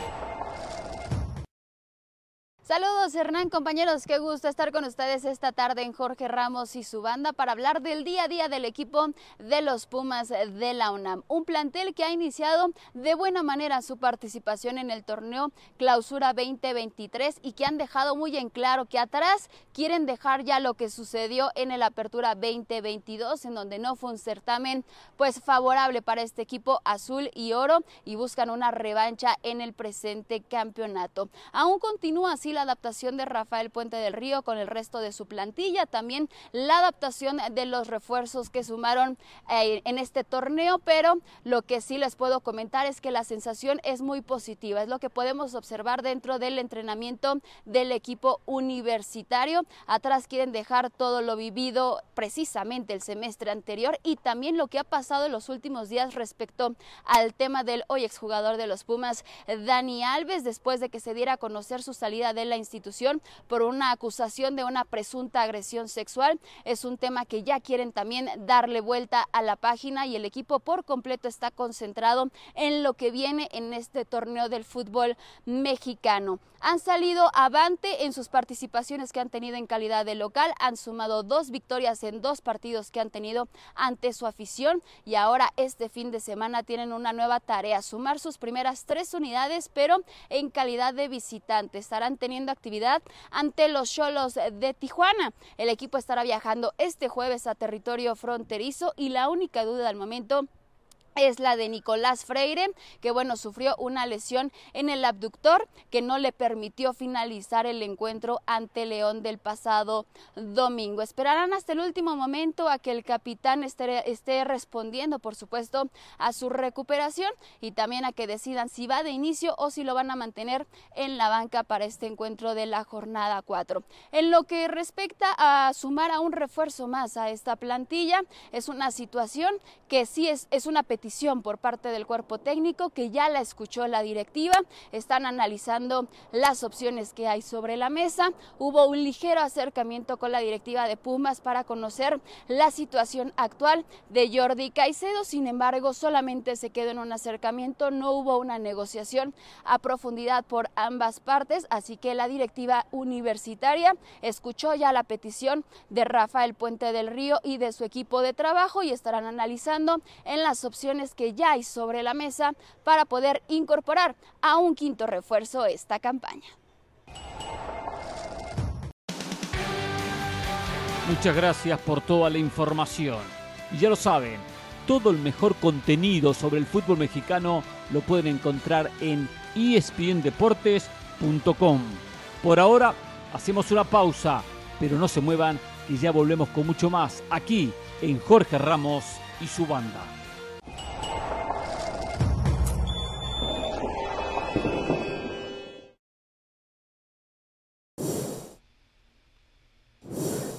K: Saludos Hernán, compañeros, qué gusto estar con ustedes esta tarde en Jorge Ramos y su banda para hablar del día a día del equipo de los Pumas de la UNAM. Un plantel que ha iniciado de buena manera su participación en el torneo Clausura 2023 y que han dejado muy en claro que atrás quieren dejar ya lo que sucedió en el Apertura 2022 en donde no fue un certamen pues favorable para este equipo azul y oro y buscan una revancha en el presente campeonato. Aún continúa así la adaptación de Rafael Puente del Río con el resto de su plantilla, también la adaptación de los refuerzos que sumaron eh, en este torneo, pero lo que sí les puedo comentar es que la sensación es muy positiva, es lo que podemos observar dentro del entrenamiento del equipo universitario. Atrás quieren dejar todo lo vivido precisamente el semestre anterior y también lo que ha pasado en los últimos días respecto al tema del hoy exjugador de los Pumas, Dani Alves, después de que se diera a conocer su salida del la institución por una acusación de una presunta agresión sexual. Es un tema que ya quieren también darle vuelta a la página y el equipo por completo está concentrado en lo que viene en este torneo del fútbol mexicano. Han salido avante en sus participaciones que han tenido en calidad de local, han sumado dos victorias en dos partidos que han tenido ante su afición y ahora este fin de semana tienen una nueva tarea, sumar sus primeras tres unidades pero en calidad de visitante. Estarán teniendo actividad ante los Cholos de Tijuana. El equipo estará viajando este jueves a territorio fronterizo y la única duda al momento es la de Nicolás Freire, que bueno, sufrió una lesión en el abductor que no le permitió finalizar el encuentro ante León del pasado domingo. Esperarán hasta el último momento a que el capitán esté, esté respondiendo, por supuesto, a su recuperación y también a que decidan si va de inicio o si lo van a mantener en la banca para este encuentro de la jornada 4. En lo que respecta a sumar a un refuerzo más a esta plantilla, es una situación que sí es, es una petición por parte del cuerpo técnico que ya la escuchó la directiva. Están analizando las opciones que hay sobre la mesa. Hubo un ligero acercamiento con la directiva de Pumas para conocer la situación actual de Jordi Caicedo. Sin embargo, solamente se quedó en un acercamiento, no hubo una negociación a profundidad por ambas partes, así que la directiva universitaria escuchó ya la petición de Rafael Puente del Río y de su equipo de trabajo y estarán analizando en las opciones que ya hay sobre la mesa para poder incorporar a un quinto refuerzo esta campaña.
A: Muchas gracias por toda la información. Y ya lo saben, todo el mejor contenido sobre el fútbol mexicano lo pueden encontrar en espndeportes.com. Por ahora hacemos una pausa, pero no se muevan y ya volvemos con mucho más aquí en Jorge Ramos y su banda.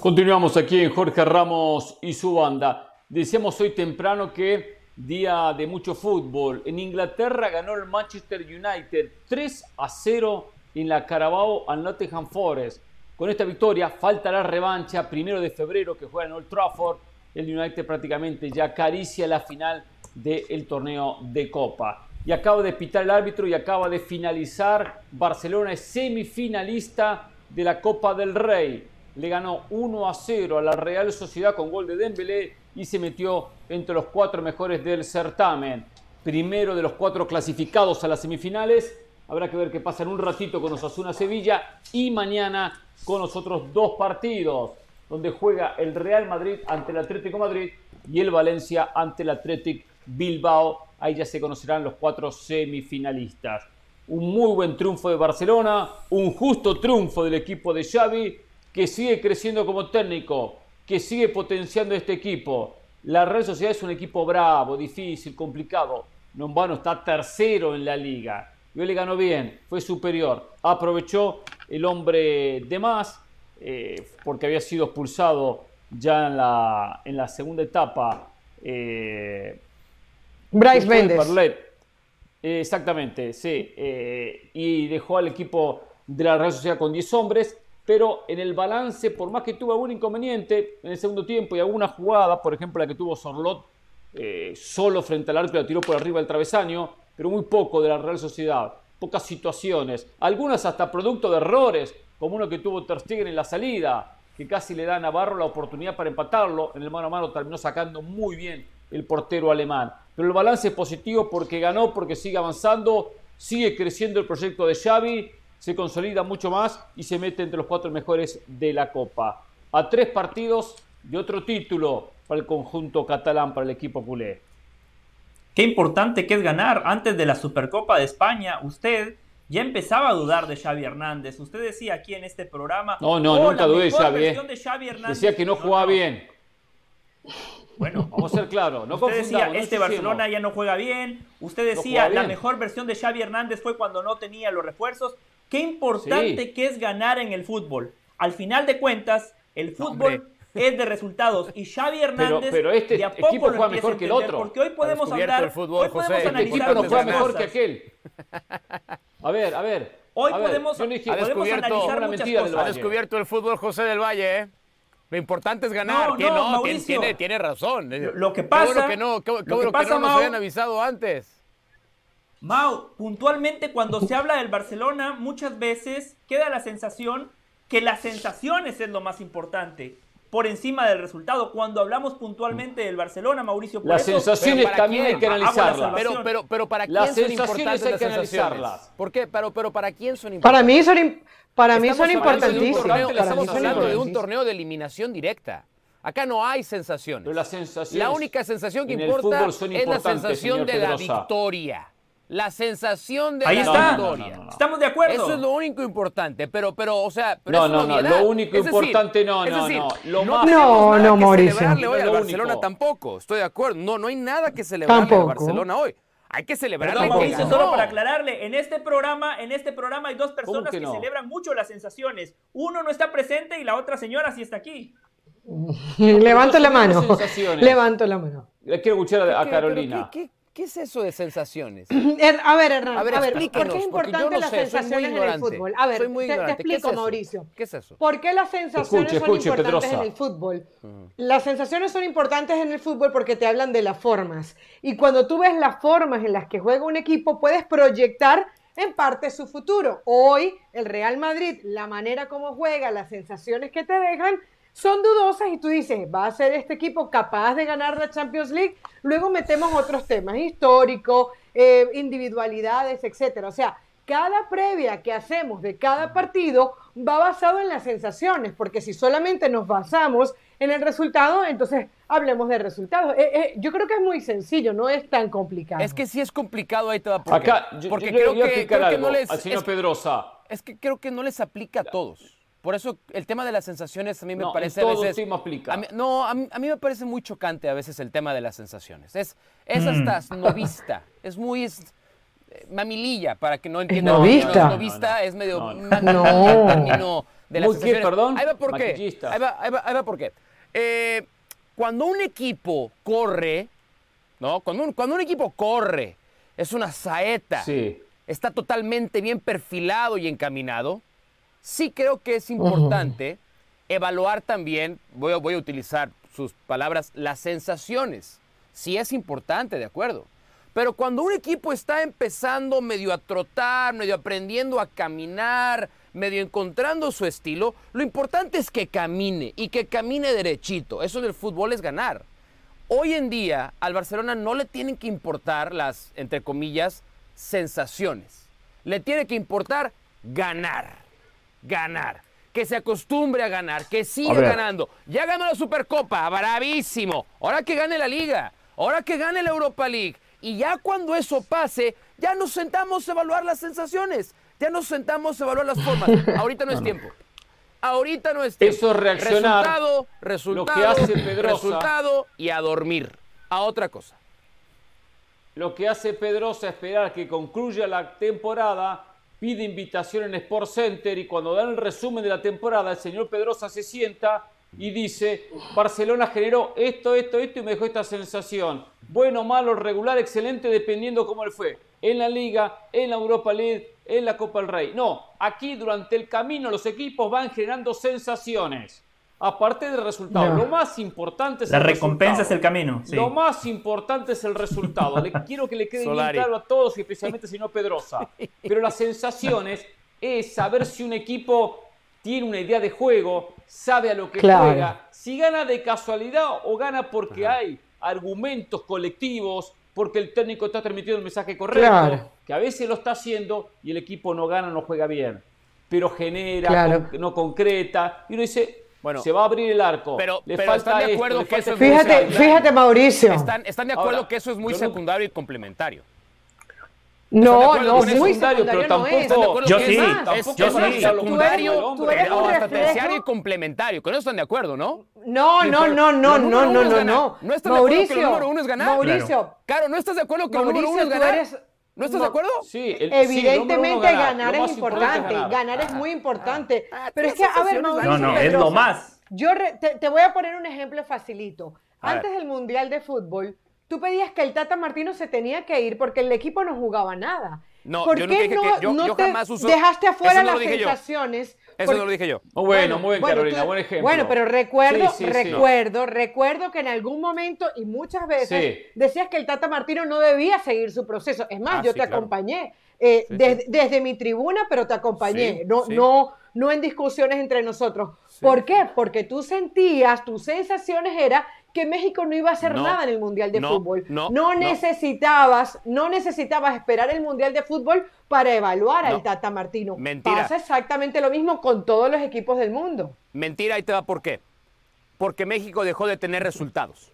A: Continuamos aquí en Jorge Ramos y su banda. Decíamos hoy temprano que día de mucho fútbol. En Inglaterra ganó el Manchester United 3 a 0 en la Carabao al Nottingham Forest. Con esta victoria falta la revancha, primero de febrero que juega en Old Trafford. El United prácticamente ya acaricia la final del torneo de Copa. Y acaba de pitar el árbitro y acaba de finalizar. Barcelona es semifinalista de la Copa del Rey le ganó 1 a 0 a la Real Sociedad con gol de Dembélé y se metió entre los cuatro mejores del certamen. Primero de los cuatro clasificados a las semifinales. Habrá que ver qué pasa en un ratito con Osasuna Sevilla y mañana con los otros dos partidos, donde juega el Real Madrid ante el Atlético Madrid y el Valencia ante el Atlético Bilbao. Ahí ya se conocerán los cuatro semifinalistas. Un muy buen triunfo de Barcelona, un justo triunfo del equipo de Xavi que sigue creciendo como técnico, que sigue potenciando este equipo. La Real Sociedad es un equipo bravo, difícil, complicado. Nombano está tercero en la liga. Y hoy le ganó bien, fue superior. Aprovechó el hombre de más, eh, porque había sido expulsado ya en la, en la segunda etapa.
C: Eh, Bryce Méndez.
A: exactamente, sí. Eh, y dejó al equipo de la Real Sociedad con 10 hombres pero en el balance, por más que tuvo algún inconveniente en el segundo tiempo y alguna jugada, por ejemplo la que tuvo Sorlot eh, solo frente al arco y la tiró por arriba del travesaño, pero muy poco de la Real Sociedad, pocas situaciones, algunas hasta producto de errores, como uno que tuvo Ter en la salida, que casi le da a Navarro la oportunidad para empatarlo, en el mano a mano terminó sacando muy bien el portero alemán. Pero el balance es positivo porque ganó, porque sigue avanzando, sigue creciendo el proyecto de Xavi se consolida mucho más y se mete entre los cuatro mejores de la Copa. A tres partidos de otro título para el conjunto catalán, para el equipo culé.
B: Qué importante que es ganar. Antes de la Supercopa de España, usted ya empezaba a dudar de Xavi Hernández. Usted decía aquí en este programa.
A: No, no, oh, nunca dudé de Xavi. Eh. Decía que no jugaba bien. Bueno, (laughs) vamos a ser claros. No
B: usted decía, este Barcelona ya no juega bien. Usted decía, la mejor versión de Xavi Hernández fue cuando no tenía los refuerzos. Qué importante que es ganar en el fútbol. Al final de cuentas, el fútbol es de resultados y Xavi Hernández
A: pero, este de a poco equipo juega mejor que el otro.
B: Porque hoy podemos hablar,
A: el fútbol, hoy podemos José, analizar equipo no juega mejor que aquel. A ver, a ver.
B: Hoy podemos, ver, dije, podemos analizar muchas cosas.
D: Ha descubierto el fútbol José del Valle, ¿eh? Lo importante es ganar. No, ¿Quién no? no? tiene, tiene, razón?
B: Lo, que pasa. Qué
D: bueno que no, qué, qué bueno que, pasa, que no nos habían avisado antes.
B: Mau, puntualmente cuando se habla del Barcelona, muchas veces queda la sensación que las sensaciones es lo más importante por encima del resultado. Cuando hablamos puntualmente del Barcelona, Mauricio,
A: las sensaciones también hay que analizarlas.
D: Pero, pero, pero para quién son importantes hay que las analizarlas. ¿Por qué? Pero, pero para quién son
C: importantes. Para mí son, para mí son importantísimas.
D: Estamos hablando de un torneo de eliminación directa. Acá no hay sensaciones. la única sensación que importa es la sensación de la victoria la sensación de
B: Ahí
D: la
B: está.
D: victoria.
B: Estamos de acuerdo.
D: Eso es lo único importante, pero, pero o sea, pero
A: no, no, no, lo único importante no, no, no, lo
C: no, no, no, Mauricio.
D: celebrarle hoy al Barcelona tampoco, estoy de acuerdo. No, no hay nada que celebrarle al Barcelona hoy. Hay que celebrarle.
B: No, Mauricio, solo para aclararle, en este programa, en este programa hay dos personas que, celebran mucho las sensaciones. Uno no está presente y la otra señora sí está aquí. (laughs)
C: Levanto la mano. Levanto la mano.
A: quiero escuchar a, Carolina.
D: ¿Qué, es eso de sensaciones? (clears throat)
C: a ver, Hernán, a ver, ¿por qué es importante las sensaciones en el fútbol? A ver, te, explico, Mauricio.
D: ¿Qué es eso?
C: ¿Por qué las sensaciones son importantes en el fútbol? Las sensaciones son importantes en el fútbol porque te hablan de las formas. Y cuando tú ves las formas en las que juega un equipo, puedes proyectar en parte su futuro. Hoy, el Real Madrid, la manera como juega, las sensaciones que te dejan, son dudosas y tú dices, ¿va a ser este equipo capaz de ganar la Champions League? Luego metemos otros temas históricos, eh, individualidades, etcétera. O sea, cada previa que hacemos de cada partido va basado en las sensaciones, porque si solamente nos basamos en el resultado, entonces hablemos de resultados. Eh, eh, yo creo que es muy sencillo, no es tan complicado.
D: Es que sí es complicado ahí te va
A: porque, Acá, porque creo, que, no les, Pedrosa.
D: Es que creo que no les aplica a todos. Por eso el tema de las sensaciones a mí me parece a veces.
A: Sí me aplica.
D: no, a mí, me parece muy chocante a veces el tema de las sensaciones. Es, es hasta mm. novista. Es muy mamililla para que no entiendan.
C: ¿Novista?
D: novista es medio no. término de las sensaciones.
A: perdón?
D: Ahí va por qué. Ahí va, ahí va, ahí va por qué. Eh, cuando un equipo corre, ¿no? Cuando un, cuando un equipo corre, es una saeta, está totalmente bien perfilado y encaminado, sí creo que es importante evaluar también, voy a, voy a utilizar sus palabras, las sensaciones. Sí es importante, de acuerdo. Pero cuando un equipo está empezando medio a trotar, medio aprendiendo a caminar, medio encontrando su estilo, lo importante es que camine y que camine derechito. Eso del fútbol es ganar. Hoy en día al Barcelona no le tienen que importar las, entre comillas, sensaciones. Le tiene que importar ganar. Ganar. Que se acostumbre a ganar, que siga ganando. Ya ganó la Supercopa, bravísimo. Ahora que gane la Liga, ahora que gane la Europa League. Y ya cuando eso pase, ya nos sentamos a evaluar las sensaciones. Ya nos sentamos a evaluar las formas. (laughs) Ahorita no es tiempo. Ahorita no es tiempo.
A: Eso es reaccionar.
D: Resultado, resultado, lo que hace Pedrosa, resultado y a dormir. A otra cosa.
A: Lo que hace Pedrosa es esperar que concluya la temporada, pide invitación en Sport Center y cuando dan el resumen de la temporada, el señor Pedrosa se sienta y dice, Barcelona generó esto, esto, esto y me dejó esta sensación. Bueno, malo, regular, excelente, dependiendo cómo él fue. En la Liga, en la Europa League, en la Copa del Rey. No, aquí durante el camino los equipos van generando sensaciones. Aparte del resultado, lo más importante es
B: la recompensa es el camino.
A: Lo más importante es el resultado. le, (laughs) quiero que le quede bien claro a todos, y especialmente si no Pedrosa. Pero las sensaciones es saber si un equipo tiene una idea de juego, sabe a lo que juega, si gana de casualidad o gana porque hay argumentos colectivos, porque el técnico está transmitiendo el mensaje correcto, que a veces lo está haciendo y el equipo no gana, no juega bien, pero genera, no concreta, y uno dice, bueno, se va a abrir el arco.
D: Pero, le falta están de acuerdo que eso es
C: fíjate, fíjate, Mauricio.
D: Están, están de acuerdo que eso es muy secundario y complementario.
C: No, no, muy secundario, pero tampoco.
D: yo sí, yo sí. Secundario, hasta terciario y complementario. Con eso están de acuerdo, ¿no?
C: No, no, no, no, no, no, no, no.
D: ¿No estás de acuerdo que el número uno es ganar?
C: Mauricio.
D: Claro, ¿no estás de acuerdo que el número uno es ganar? ¿No estás de acuerdo?
C: Sí, Evidentemente ganar, es importante, ganar es muy importante. pero es que, a ver, Mauricio.
B: No, no, es lo más.
C: Yo te, voy a poner un ejemplo facilito. Antes del Mundial de Fútbol, tú pedías que el Tata Martino se tenía que ir porque el equipo no jugaba nada. No, ¿Por yo qué no, yo, no te dejaste afuera las sensaciones?
D: Eso no lo dije yo.
A: bueno, muy bien, Carolina, buen ejemplo.
C: Bueno, pero recuerdo, recuerdo, recuerdo que en algún momento y muchas veces decías que el Tata Martino no debía seguir su proceso. Es más, ah, yo te acompañé eh, desde, mi tribuna, pero te acompañé. no, no, no en discusiones entre nosotros. ¿Por qué? Porque tú sentías, tus sensaciones era que México no iba a hacer nada en el Mundial de Fútbol. No, necesitabas, no necesitabas esperar el Mundial de Fútbol para evaluar al Tata Martino.
D: Mentira.
C: Pasa exactamente lo mismo con todos los equipos del mundo.
D: Mentira, y te va por qué. Porque México dejó de tener resultados.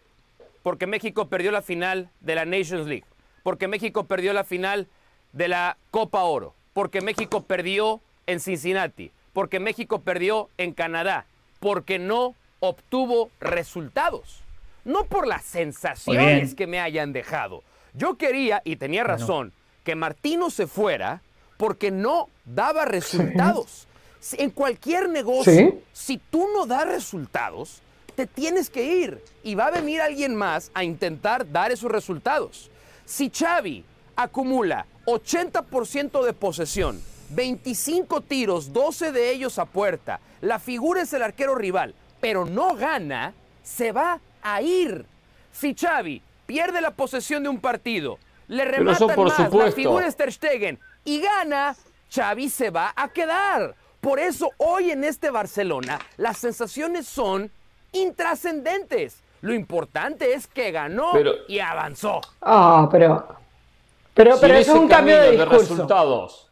D: Porque México perdió la final de la Nations League. Porque México perdió la final de la Copa Oro. Porque México perdió en Cincinnati. Porque México perdió en Canadá. Porque no obtuvo resultados no por las sensaciones que me hayan dejado. Yo quería, y tenía razón, que Martino se fuera porque no daba resultados. En cualquier negocio, si tú no das resultados, te tienes que ir y va a venir alguien más a intentar dar esos resultados. Si Xavi acumula 80% de posesión, 25 tiros, 12 de ellos a puerta, la figura es el arquero rival, pero no gana, se va a ir. Si Xavi pierde la posesión de un partido, le rematan más, la figura Ter Stegen y gana, Xavi se va a quedar. Por eso hoy en este Barcelona las sensaciones son intrascendentes. Lo importante es que ganó y avanzó.
C: Ah, pero pero, pero es un cambio de,
A: resultados.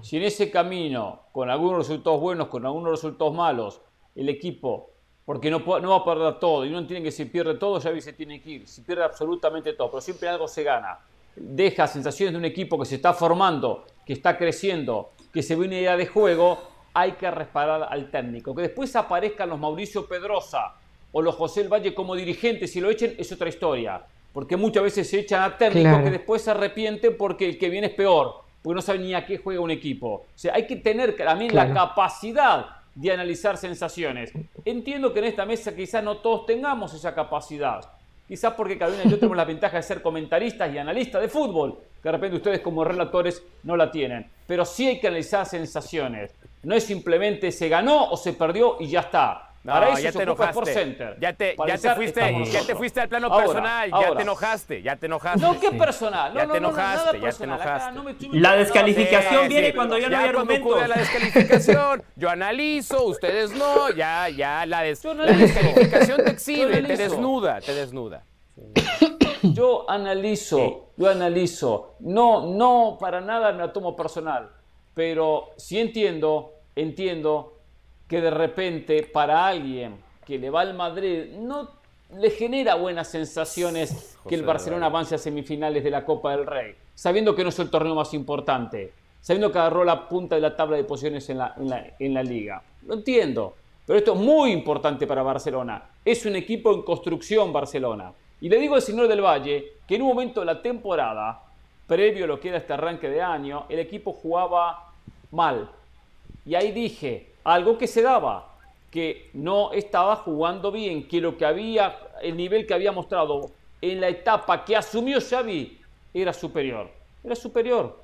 A: Si en ese camino, con algunos resultados buenos, con algunos resultados malos, el equipo, porque no, no va a perder todo, y no entiende que si pierde todo, ya se tiene que ir, si pierde absolutamente todo, pero siempre algo se gana. Deja sensaciones de un equipo que se está formando, que está creciendo, que se ve una idea de juego, hay que reparar al técnico. Que después aparezcan los Mauricio Pedrosa o los José El Valle como dirigentes y lo echen, es otra historia. Porque muchas veces se echan a técnicos que después se arrepienten porque el que viene es peor, porque no saben ni a qué juega un equipo. O sea, hay que tener también la capacidad de analizar sensaciones. Entiendo que en esta mesa quizás no todos tengamos esa capacidad. Quizás porque cada uno y yo tenemos la ventaja de ser comentaristas y analistas de fútbol, que de repente ustedes como relatores no la tienen. Pero sí hay que analizar sensaciones. No es simplemente se ganó o se perdió y ya está.
D: No, ya te enojaste. Ya te, ya te fuiste, ya te fuiste al plano personal, ya te enojaste, ya te enojaste.
A: No, qué personal.
D: ya te enojaste, ya te enojaste.
B: la descalificación viene cuando ya no hay argumentos.
D: la descalificación, yo analizo, ustedes no, ya, ya, la, la descalificación te exhibe, te desnuda, te desnuda.
A: Yo analizo, yo analizo. No, no, para nada me la tomo personal, pero sí entiendo, entiendo que de repente para alguien que le va al Madrid no le genera buenas sensaciones que el Barcelona avance a semifinales de la Copa del Rey, sabiendo que no es el torneo más importante, sabiendo que agarró la punta de la tabla de posiciones en la, en la liga. Lo entiendo, pero esto es muy importante para Barcelona. Es un equipo en construcción Barcelona. Y le digo al señor del Valle que en un momento de la temporada, previo a lo que era este arranque de año, el equipo jugaba mal. Y ahí dije, algo que se daba, que no estaba jugando bien, que lo que había, el nivel que había mostrado en la etapa que asumió Xavi era superior. Era superior.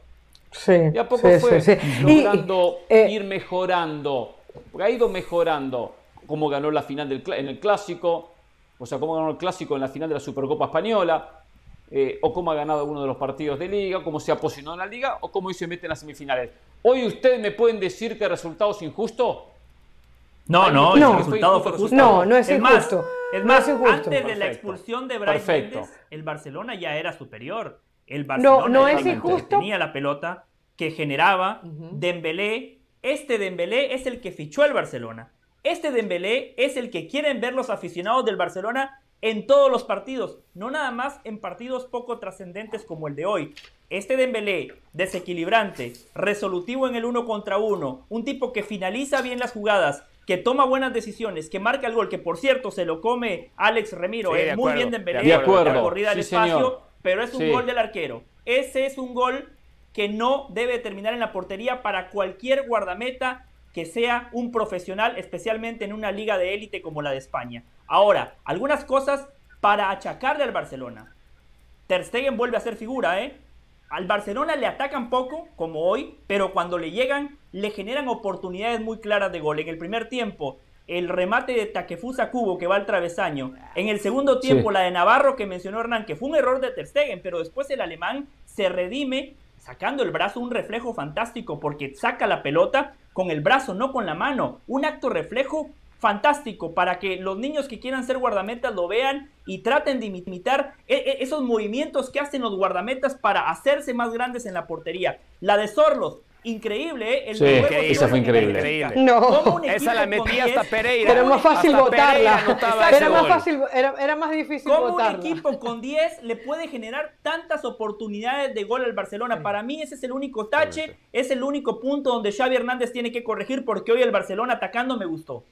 C: Sí,
A: y a poco fue logrando eh, ir mejorando. ha ido mejorando. Como ganó la final del, en el clásico, o sea, cómo ganó el clásico en la final de la Supercopa Española, eh, o cómo ha ganado uno de los partidos de liga, cómo se ha posicionado en la liga, o cómo se mete en las semifinales. Hoy ustedes me pueden decir que el resultado es injusto.
B: No, no, el resultado fue justo.
C: No, no es, injusto.
B: Es más, antes de la expulsión de Brian Mendes, el Barcelona ya era superior. El Barcelona
C: no, es injusto.
B: tenía la pelota que generaba Dembélé. Este Dembélé es el que fichó el Barcelona. Este Dembélé es el que quieren ver los aficionados del Barcelona en todos los partidos, no nada más en partidos poco trascendentes como el de hoy. Este Dembélé, desequilibrante, resolutivo en el uno contra uno, un tipo que finaliza bien las jugadas, que toma buenas decisiones, que marca el gol, que por cierto se lo come Alex Remiro, es muy bien Dembélé,
A: de acuerdo,
B: la corrida al espacio, pero es un gol del arquero. Ese es un gol que no debe terminar en la portería para cualquier guardameta que sea un profesional, especialmente en una liga de élite como la de España. Ahora, algunas cosas para achacarle al Barcelona. Ter Stegen vuelve a ser figura, ¿eh? Al Barcelona le atacan poco, como hoy, pero cuando le llegan, le generan oportunidades muy claras de gol. En el primer tiempo, el remate de Takefusa Cubo que va al travesaño. En el segundo tiempo, la de Navarro que mencionó Hernán, que fue un error de Ter Stegen, pero después el alemán se redime sacando el brazo, un reflejo fantástico porque saca la pelota con el brazo, no con la mano. Un acto reflejo fantástico para que los niños que quieran ser guardametas lo vean y traten de imitar e, e, esos movimientos que hacen los guardametas para hacerse más grandes en la portería. La de Sorlos, increíble, ¿eh?
A: El sí, esa fue increíble.
C: No,
D: esa la metía hasta Pereira.
C: Pero era más fácil votarla. Era más fácil, era, era, más difícil
B: ¿Cómo
C: votarla.
B: un equipo con 10 le puede generar tantas oportunidades de gol al Barcelona? Para mí ese es el único tache, es el único punto donde Xavi Hernández tiene que corregir porque hoy el Barcelona atacando me gustó.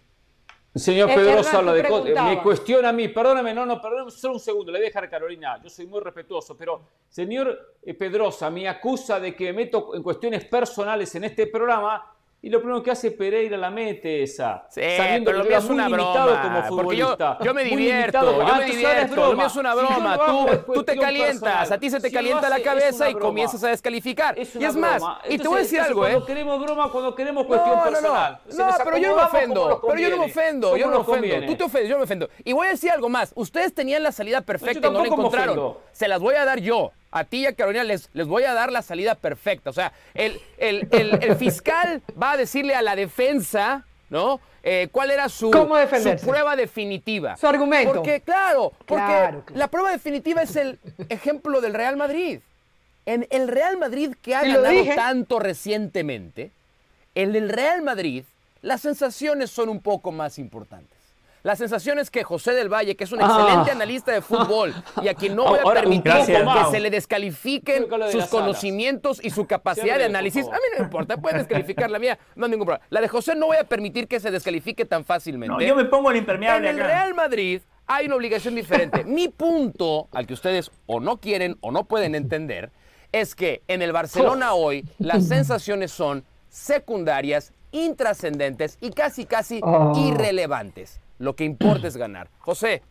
A: Señor Pedrosa habla de me cuestiona a mí, perdóname, no, no, perdóname solo un segundo, le voy a dejar a Carolina, yo soy muy respetuoso, pero señor eh, Pedrosa me acusa de que me meto en cuestiones personales en este programa y lo primero que hace Pereira la mete esa.
D: Sí, sabiendo pero que lo mío es una broma. Como futbolista. Porque yo, yo me divierto, yo me divierto. Lo mío es una broma. tú, tú te calientas, a ti se te calienta la cabeza y comienzas a descalificar. y es más, y te voy a decir algo, ¿eh?
A: Cuando queremos broma, cuando queremos cuestión personal.
D: No, pero yo no me ofendo. Pero yo no me ofendo. Yo no me ofendo. Tú te ofendes, yo me ofendo. Y voy a decir algo más. Ustedes tenían la salida perfecta y no la encontraron. Se las voy a dar yo a ti y a Carolina les, les voy a dar la salida perfecta. O sea, el, el, fiscal va a decirle a la defensa, ¿no? Eh, ¿Cuál era su, su, prueba definitiva?
C: Su argumento.
D: Porque, claro, porque la prueba definitiva es el ejemplo del Real Madrid. En el Real Madrid que ha ganado tanto recientemente, en el Real Madrid las sensaciones son un poco más importantes. La sensación es que José del Valle, que es un excelente ah. analista de fútbol y a quien no voy a permitir que se le descalifiquen sus conocimientos y su capacidad de análisis, a mí no me importa, puede descalificar la mía, no hay ningún problema. La de José no voy a permitir que se descalifique tan fácilmente. No,
B: yo me pongo el impermeable.
D: En el Real Madrid hay una obligación diferente. Mi punto, al que ustedes o no quieren o no pueden entender, es que en el Barcelona hoy las sensaciones son secundarias, intrascendentes y casi, casi oh. irrelevantes. Lo que importa es ganar. José,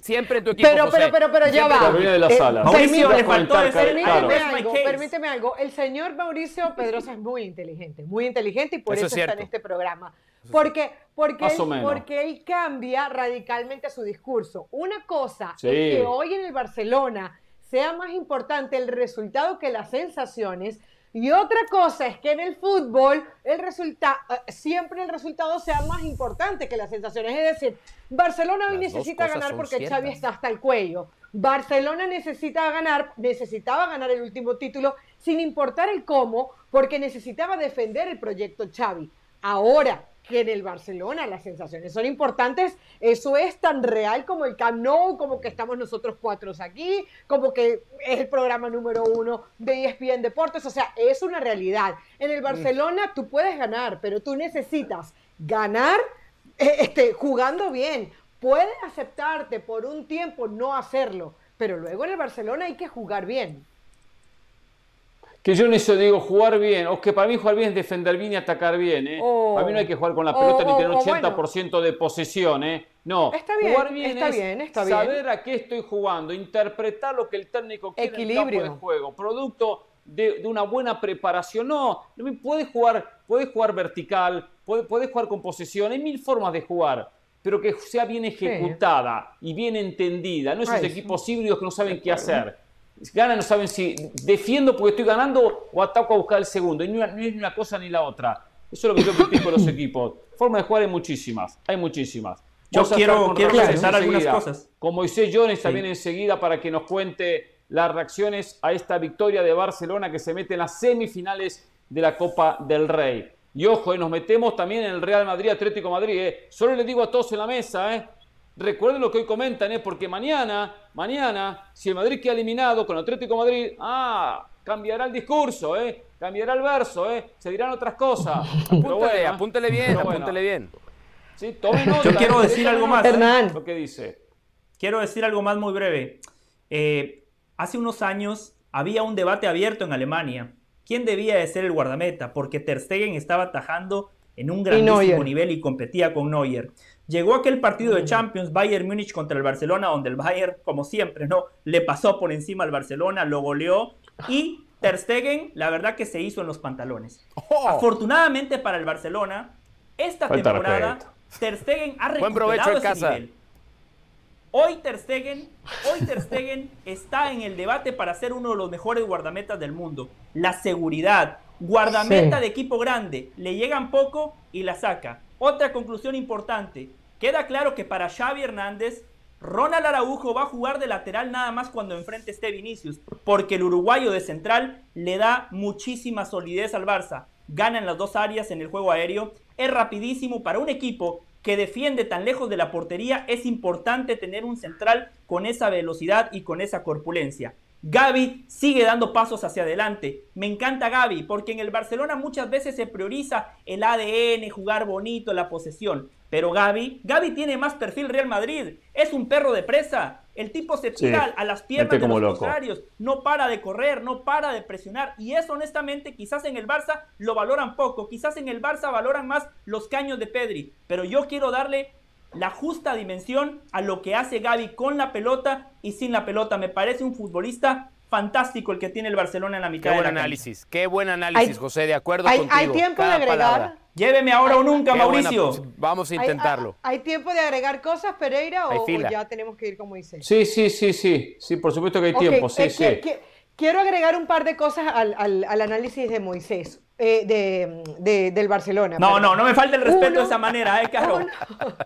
D: siempre en tu equipo.
C: Pero, pero, pero, pero ya va.
A: De la
C: eh,
A: sala.
C: Mauricio, le faltó permíteme, algo, permíteme algo. El señor Mauricio Pedrosa es muy inteligente, muy inteligente y por eso, está en este programa. Porque, porque, él, porque él cambia radicalmente su discurso. Una cosa es que hoy en el Barcelona sea más importante el resultado que las sensaciones y otra cosa es que en el fútbol el resultado eh, siempre el resultado sea más importante que las sensaciones. Es decir, Barcelona hoy necesita ganar porque Xavi está hasta el cuello. Barcelona necesita ganar, necesitaba ganar el último título sin importar el cómo, porque necesitaba defender el proyecto Xavi. Ahora, que en el Barcelona las sensaciones son importantes, eso es tan real como el Camp Nou, como que estamos nosotros cuatro aquí, como que es el programa número uno de ESPN Deportes, o sea, es una realidad. En el Barcelona tú puedes ganar, pero tú necesitas ganar eh, este, jugando bien. Puedes aceptarte por un tiempo no hacerlo, pero luego en el Barcelona hay que jugar bien
A: que yo en eso digo jugar bien, o que para mí jugar bien es defender bien y atacar bien, ¿eh? para mí no hay que jugar con la pelota ni tener 80% de posesión, ¿eh? No,
C: está bien, jugar bien está es bien, está
A: saber a qué estoy jugando, interpretar lo que el técnico quiere Equilibrio. en el campo de juego, producto de, una buena preparación. No, no puedes jugar, puedes jugar vertical, puedes, jugar con posesión, hay mil formas de jugar pero que sea bien ejecutada y bien entendida, no esos equipos híbridos que no saben qué hacer ganan, no saben si defiendo porque estoy ganando o ataco a buscar el segundo. Y no, es ni una cosa ni la otra. Eso es lo que yo critico los (laughs) equipos. Formas de jugar hay muchísimas, hay muchísimas.
B: Yo quiero, quiero algunas cosas.
A: Con Moisés Jones también enseguida para que nos cuente las reacciones a esta victoria de Barcelona que se mete en las semifinales de la Copa del Rey. Y ojo, eh, nos metemos también en el Real Madrid, Atlético Madrid. Eh. Solo le digo a todos en la mesa, eh, Recuerden lo que hoy comentan, ¿eh? porque mañana, mañana, si el Madrid queda eliminado con el Atlético Madrid, ah, cambiará el discurso, ¿eh? cambiará el verso, ¿eh? se dirán otras cosas. (laughs)
D: apúntele, apúntele bien, apúntele bien.
B: Sí, Yo quiero decir algo más.
A: Hernán. Lo que dice.
B: Quiero decir algo más muy breve. Eh, hace unos años había un debate abierto en Alemania. ¿Quién debía de ser el guardameta? Porque Ter Stegen estaba atajando en un grandísimo nivel y competía con Neuer. Llegó aquel partido de Champions, Bayern Múnich contra el Barcelona, donde el Bayern, como siempre, ¿no? Le pasó por encima al Barcelona, lo goleó y Ter Stegen, la verdad que se hizo en los pantalones. Oh. Afortunadamente para el Barcelona, esta temporada Ter Stegen ha recuperado ese nivel. Hoy Ter Stegen, hoy Ter Stegen está en el debate para ser uno de los mejores guardametas del mundo. La seguridad, guardameta de equipo grande, le llegan poco y la saca. Otra conclusión importante. Queda claro que para Xavi Hernández, Ronald Araujo va a jugar de lateral nada más cuando enfrente esté Vinicius, porque el uruguayo de central le da muchísima solidez al Barça. Gana en las dos áreas en el juego aéreo, es rapidísimo para un equipo que defiende tan lejos de la portería, es importante tener un central con esa velocidad y con esa corpulencia. Gaby sigue dando pasos hacia adelante. Me encanta Gaby porque en el Barcelona muchas veces se prioriza el ADN, jugar bonito, la posesión. Pero Gaby, Gaby tiene más perfil Real Madrid. Es un perro de presa. El tipo se tira a las piernas de los contrarios, no para de correr, no para de presionar. Y eso, honestamente, quizás en el Barça lo valoran poco. Quizás en el Barça valoran más los caños de Pedri. Pero yo quiero darle la justa dimensión a lo que hace Gaby con la pelota y sin la pelota. Me parece un futbolista fantástico el que tiene el Barcelona en la mitad
D: qué
B: buen
D: análisis, qué buen análisis, José, de acuerdo
C: hay,
D: contigo.
C: Hay tiempo de agregar.
B: Lléveme ahora o nunca, Mauricio.
D: Vamos a intentarlo.
C: Hay, tiempo de agregar cosas, Pereira, o, ya tenemos que ir como dice.
A: Sí, sí, sí, sí, sí, por supuesto que hay tiempo, sí, sí.
C: quiero agregar un par de cosas al, al análisis de Moisés. Eh, de, del Barcelona.
B: No, no, no me falta el respeto de esa manera, ¿eh, Caro?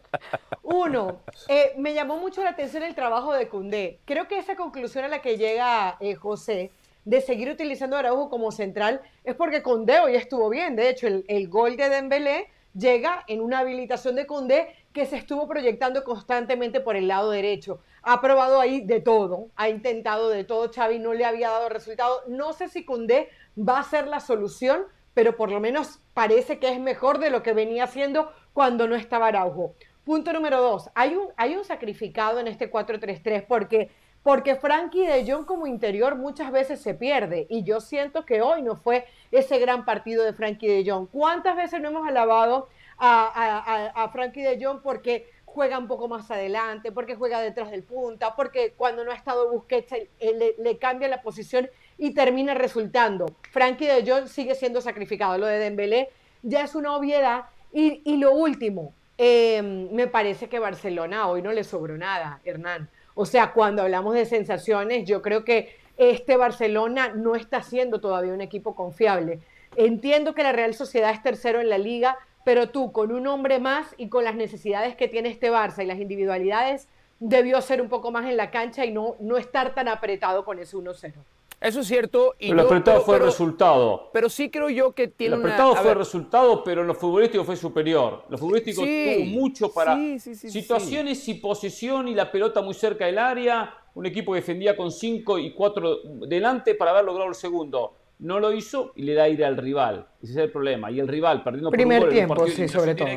B: (laughs)
C: Uno, eh, me llamó mucho la atención el trabajo de Cundé. Creo que esa conclusión a la que llega eh, José de seguir utilizando a Araujo como central es porque Cundé hoy estuvo bien. De hecho, el, el gol de Dembélé llega en una habilitación de Cundé que se estuvo proyectando constantemente por el lado derecho. Ha probado ahí de todo, ha intentado de todo. Xavi no le había dado resultado. No sé si Cundé va a ser la solución, pero por lo menos parece que es mejor de lo que venía haciendo cuando no estaba Araujo. Punto número dos, hay un, hay un sacrificado en este 4-3-3 porque, porque Frankie de Jong como interior muchas veces se pierde y yo siento que hoy no fue ese gran partido de Frankie de Jong. ¿Cuántas veces no hemos alabado a, a, Frankie de Jong porque juega un poco más adelante, porque juega detrás del punta, porque cuando no ha estado Busquets le cambia la posición y termina resultando. Frankie de Jong sigue siendo sacrificado. Lo de Dembélé ya es una obviedad. Y, lo último, em, me parece que Barcelona hoy no le sobró nada, Hernán. O sea, cuando hablamos de sensaciones, yo creo que este Barcelona no está siendo todavía un equipo confiable. Entiendo que la Real Sociedad es tercero en la liga, pero tú con un hombre más y con las necesidades que tiene este Barça y las individualidades, debió ser un poco más en la cancha y no, no estar tan apretado con ese 1-0.
D: Eso es cierto.
A: Y pero el apretado fue el resultado.
D: Pero sí creo yo que tiene
A: El apretado fue el resultado, pero lo futbolístico fue superior. Lo futbolístico tuvo mucho para situaciones y posición y la pelota muy cerca del área. Un equipo que defendía con 5 y 4 delante para haber logrado el segundo. No lo hizo y le da aire al rival. Ese es el problema. Y el rival, perdiendo
C: Primer
A: por un
C: gol tiempo, sí, sobre todo.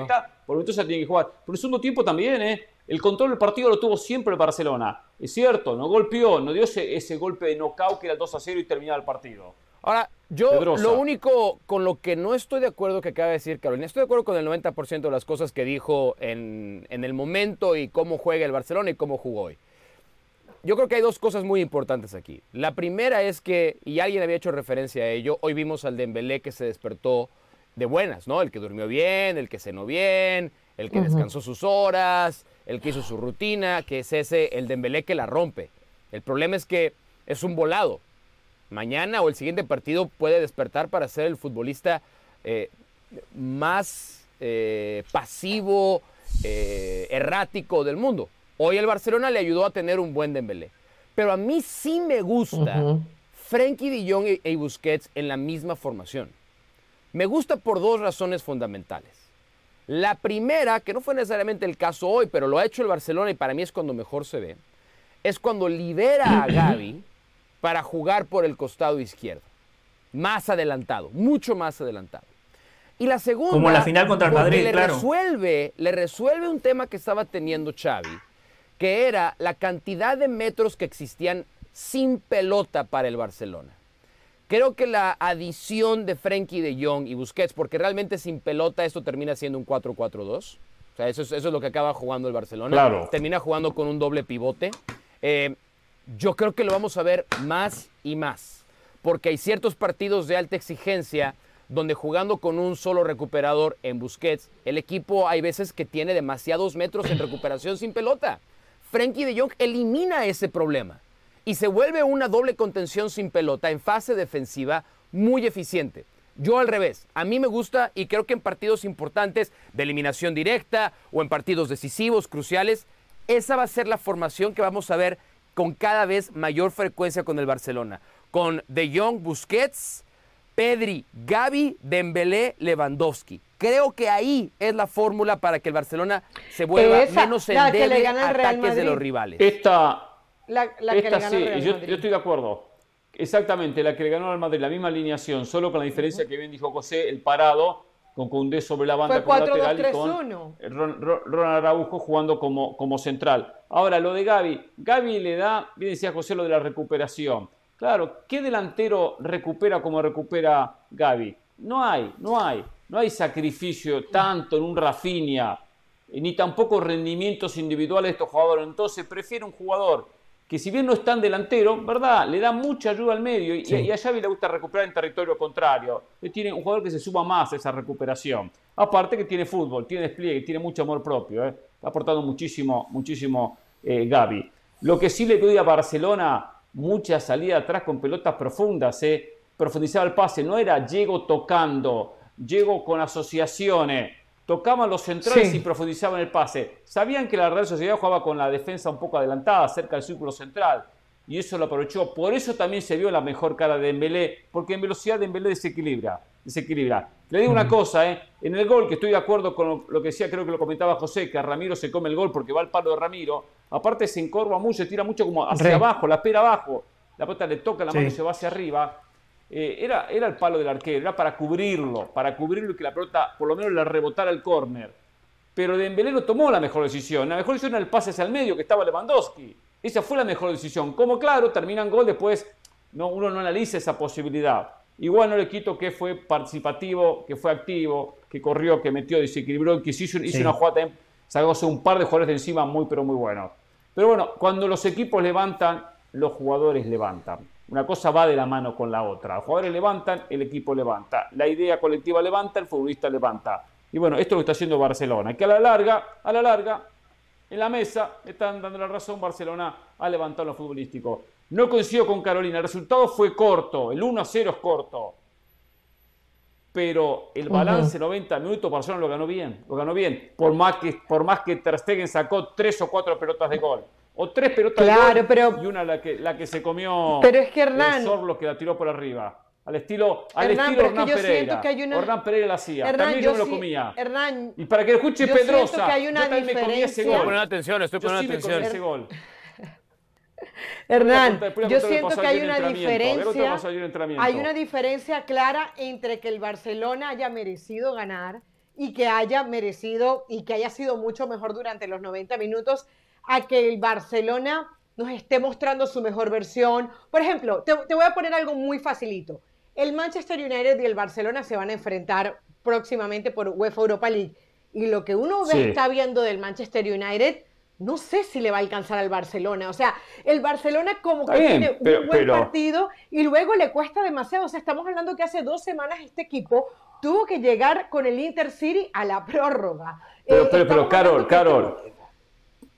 A: por lo tanto se tiene que jugar. Pero el segundo tiempo también, ¿eh? El control del partido lo tuvo siempre el Barcelona. Es cierto, no golpeó, no dio ese, golpe de knockout que era el 2 a 0 y terminaba el partido.
D: Ahora, yo lo único con lo que no estoy de acuerdo que acaba de decir Carolina, estoy de acuerdo con el 90% de las cosas que dijo en, en, el momento y cómo juega el Barcelona y cómo jugó hoy. Yo creo que hay dos cosas muy importantes aquí. La primera es que, y alguien había hecho referencia a ello, hoy vimos al Dembélé que se despertó de buenas, ¿no? El que durmió bien, el que cenó bien, el que descansó sus horas, el que hizo su rutina, que es ese, el Dembélé que la rompe. El problema es que es un volado. Mañana o el siguiente partido puede despertar para ser el futbolista eh, más eh, pasivo, eh, errático del mundo. Hoy el Barcelona le ayudó a tener un buen Dembélé. Pero a mí sí me gusta Frenkie de Jong y Busquets en la misma formación. Me gusta por dos razones fundamentales. La primera, que no fue necesariamente el caso hoy, pero lo ha hecho el Barcelona y para mí es cuando mejor se ve, es cuando libera a (clears throat) Gaby para jugar por el costado izquierdo. Más adelantado, mucho más adelantado. Y la segunda,
B: como la final contra el Madrid,
D: le resuelve, le resuelve un tema que estaba teniendo Xavi, que era la cantidad de metros que existían sin pelota para el Barcelona. Creo que la adición de Frenkie de Jong y Busquets, porque realmente sin pelota esto termina siendo un 4-4-2. O sea, eso es, eso es, lo que acaba jugando el Barcelona.
A: Claro.
D: Termina jugando con un doble pivote. Eh, yo creo que lo vamos a ver más y más. Porque hay ciertos partidos de alta exigencia donde jugando con un solo recuperador en Busquets, el equipo hay veces que tiene demasiados metros en recuperación sin pelota. Frenkie de Jong elimina ese problema y se vuelve una doble contención sin pelota en fase defensiva muy eficiente. Yo al revés, a mí me gusta y creo que en partidos importantes de eliminación directa o en partidos decisivos, cruciales, esa va a ser la formación que vamos a ver con cada vez mayor frecuencia con el Barcelona. Con De Jong, Busquets, Pedri, Gaby, Dembélé, Lewandowski. Creo que ahí es la fórmula para que el Barcelona se vuelva menos endeble a ataques de los rivales.
A: Esta, la, que le sí, yo, estoy de acuerdo. Exactamente, la que le ganó al Madrid, la misma alineación, solo con la diferencia que bien dijo José, el parado, con Cundé sobre la banda
C: como
A: lateral
C: y con
A: Ronald Araujo jugando como, como central. Ahora, lo de Gaby. Gaby le da, bien decía José, lo de la recuperación. Claro, ¿qué delantero recupera como recupera Gaby? No hay, no hay. No hay sacrificio tanto en un Rafinha, ni tampoco rendimientos individuales de estos jugadores. Entonces prefiere un jugador que si bien no es tan delantero, ¿verdad? Le da mucha ayuda al medio y, a Xavi le gusta recuperar en territorio contrario. Tiene un jugador que se suma más a esa recuperación. Aparte que tiene fútbol, tiene despliegue, tiene mucho amor propio. ¿eh? Ha aportado muchísimo, muchísimo eh, Gaby. Lo que sí le doy a Barcelona, mucha salida atrás con pelotas profundas. ¿eh? Profundizaba el pase, no era llego tocando, llego con asociaciones tocaban los centrales y profundizaban el pase. Sabían que la Real Sociedad jugaba con la defensa un poco adelantada, cerca del círculo central, y eso lo aprovechó. Por eso también se vio la mejor cara de Dembélé, porque en velocidad Dembélé desequilibra. desequilibra. Le digo una cosa, ¿eh? en el gol, que estoy de acuerdo con lo que decía, creo que lo comentaba José, que Ramiro se come el gol porque va al palo de Ramiro, aparte se encorva mucho, se tira mucho como hacia abajo, la pera abajo, la pelota le toca la mano y se va hacia arriba. Eh, era, era el palo del arquero, era para cubrirlo, para cubrirlo y que la pelota por lo menos le rebotara el córner. Pero Dembélé no tomó la mejor decisión. La mejor decisión era el pase hacia el medio que estaba Lewandowski. Esa fue la mejor decisión. Como claro, terminan gol, después no, uno no analiza esa posibilidad. Igual no le quito que fue participativo, que fue activo, que corrió, que metió, desequilibró, que hizo, hizo una jugada, sacó un par de jugadores de encima muy, pero muy buenos. Pero bueno, cuando los equipos levantan, los jugadores levantan. Una cosa va de la mano con la otra. Los jugadores levantan, el equipo levanta. La idea colectiva levanta, el futbolista levanta. Y bueno, esto lo está haciendo Barcelona, que a la larga, a la larga, en la mesa están dando la razón, Barcelona ha levantado lo futbolístico. No coincido con Carolina, el resultado fue corto, el 1 a 0 es corto. Pero el balance 90 minutos, Barcelona lo ganó bien, lo ganó bien. Por más que, por más que Ter Stegen sacó tres o cuatro pelotas de gol o tres pelotas
C: claro, pero,
A: y una la que, la que se comió
C: pero es que Hernán,
A: Sorlos que la tiró por arriba. Al estilo, al estilo Hernán Pereira. Que hay una... Hernán Pereira la hacía. Hernán, también yo, me lo comía.
C: Hernán,
A: y para que lo escuche
C: yo
A: Pedrosa,
C: que hay una
A: yo también
C: diferencia.
A: me comí ese gol.
D: Estoy poniendo atención, estoy poniendo
A: yo sí
D: atención.
A: Me ese gol. (laughs)
C: Hernán, yo siento que hay una diferencia, hay una diferencia clara entre que el Barcelona haya merecido ganar y que haya merecido y que haya sido mucho mejor durante los 90 minutos a que el Barcelona nos esté mostrando su mejor versión. Por ejemplo, te, voy a poner algo muy facilito. El Manchester United y el Barcelona se van a enfrentar próximamente por UEFA Europa League. Y lo que uno ve, está viendo del Manchester United, no sé si le va a alcanzar al Barcelona. O sea, el Barcelona como que tiene un buen partido y luego le cuesta demasiado. O sea, estamos hablando que hace dos semanas este equipo tuvo que llegar con el Intercity a la prórroga.
A: Pero, pero, eh, pero Carol, Carol,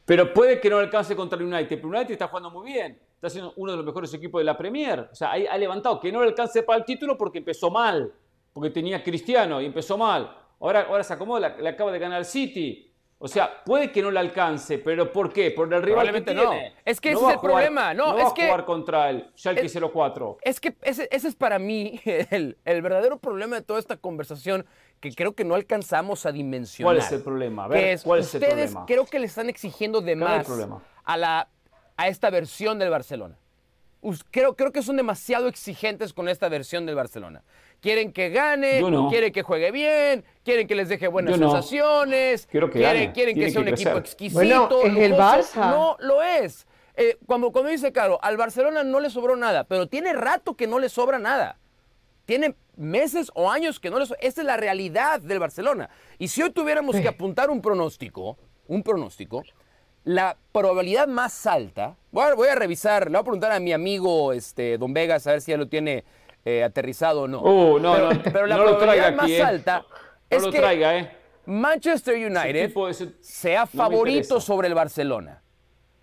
A: pero puede que no alcance contra el United. Pero United está jugando muy bien. Está siendo uno de los mejores equipos de la Premier. O sea, ha levantado. Que no le alcance para el título porque empezó mal. Porque tenía Cristiano y empezó mal. Ahora, ahora se acomoda, le acaba de ganar el City. O sea, puede que no le alcance, pero ¿por qué? Por el rival que tiene.
D: No. Es que ese es el problema. No,
A: no
D: es
A: va
D: que,
A: a jugar contra el Schalke 04.
D: Es que ese, ese, es para mí (laughs) el, el verdadero problema de toda esta conversación que creo que no alcanzamos a dimensionar.
A: ¿Cuál es el problema? A ver, ¿cuál es el
D: ustedes
A: problema?
D: creo que le están exigiendo de más a, la, a esta versión del Barcelona. Creo, creo que son demasiado exigentes con esta versión del Barcelona. Quieren que gane, quieren que juegue bien, quieren que les deje buenas sensaciones,
A: que
D: quieren, quieren que sea un equipo exquisito.
C: Bueno, es el Barça.
D: No lo es. Eh, cuando, cuando dice Caro, al Barcelona no le sobró nada, pero tiene rato que no le sobra nada. Tiene meses o años que no les... Esta es la realidad del Barcelona. Y si hoy tuviéramos que apuntar un pronóstico, un pronóstico, la probabilidad más alta, voy a, revisar, le voy a preguntar a mi amigo este, Don Vegas a ver si ya lo tiene eh, aterrizado o no.
A: Uh, no,
D: pero,
A: no,
D: pero la
A: no
D: probabilidad más
A: aquí,
D: alta
A: no
D: es
A: lo
D: que
A: traiga, ¿eh?
D: Manchester United
A: ese-
D: sea favorito sobre el Barcelona.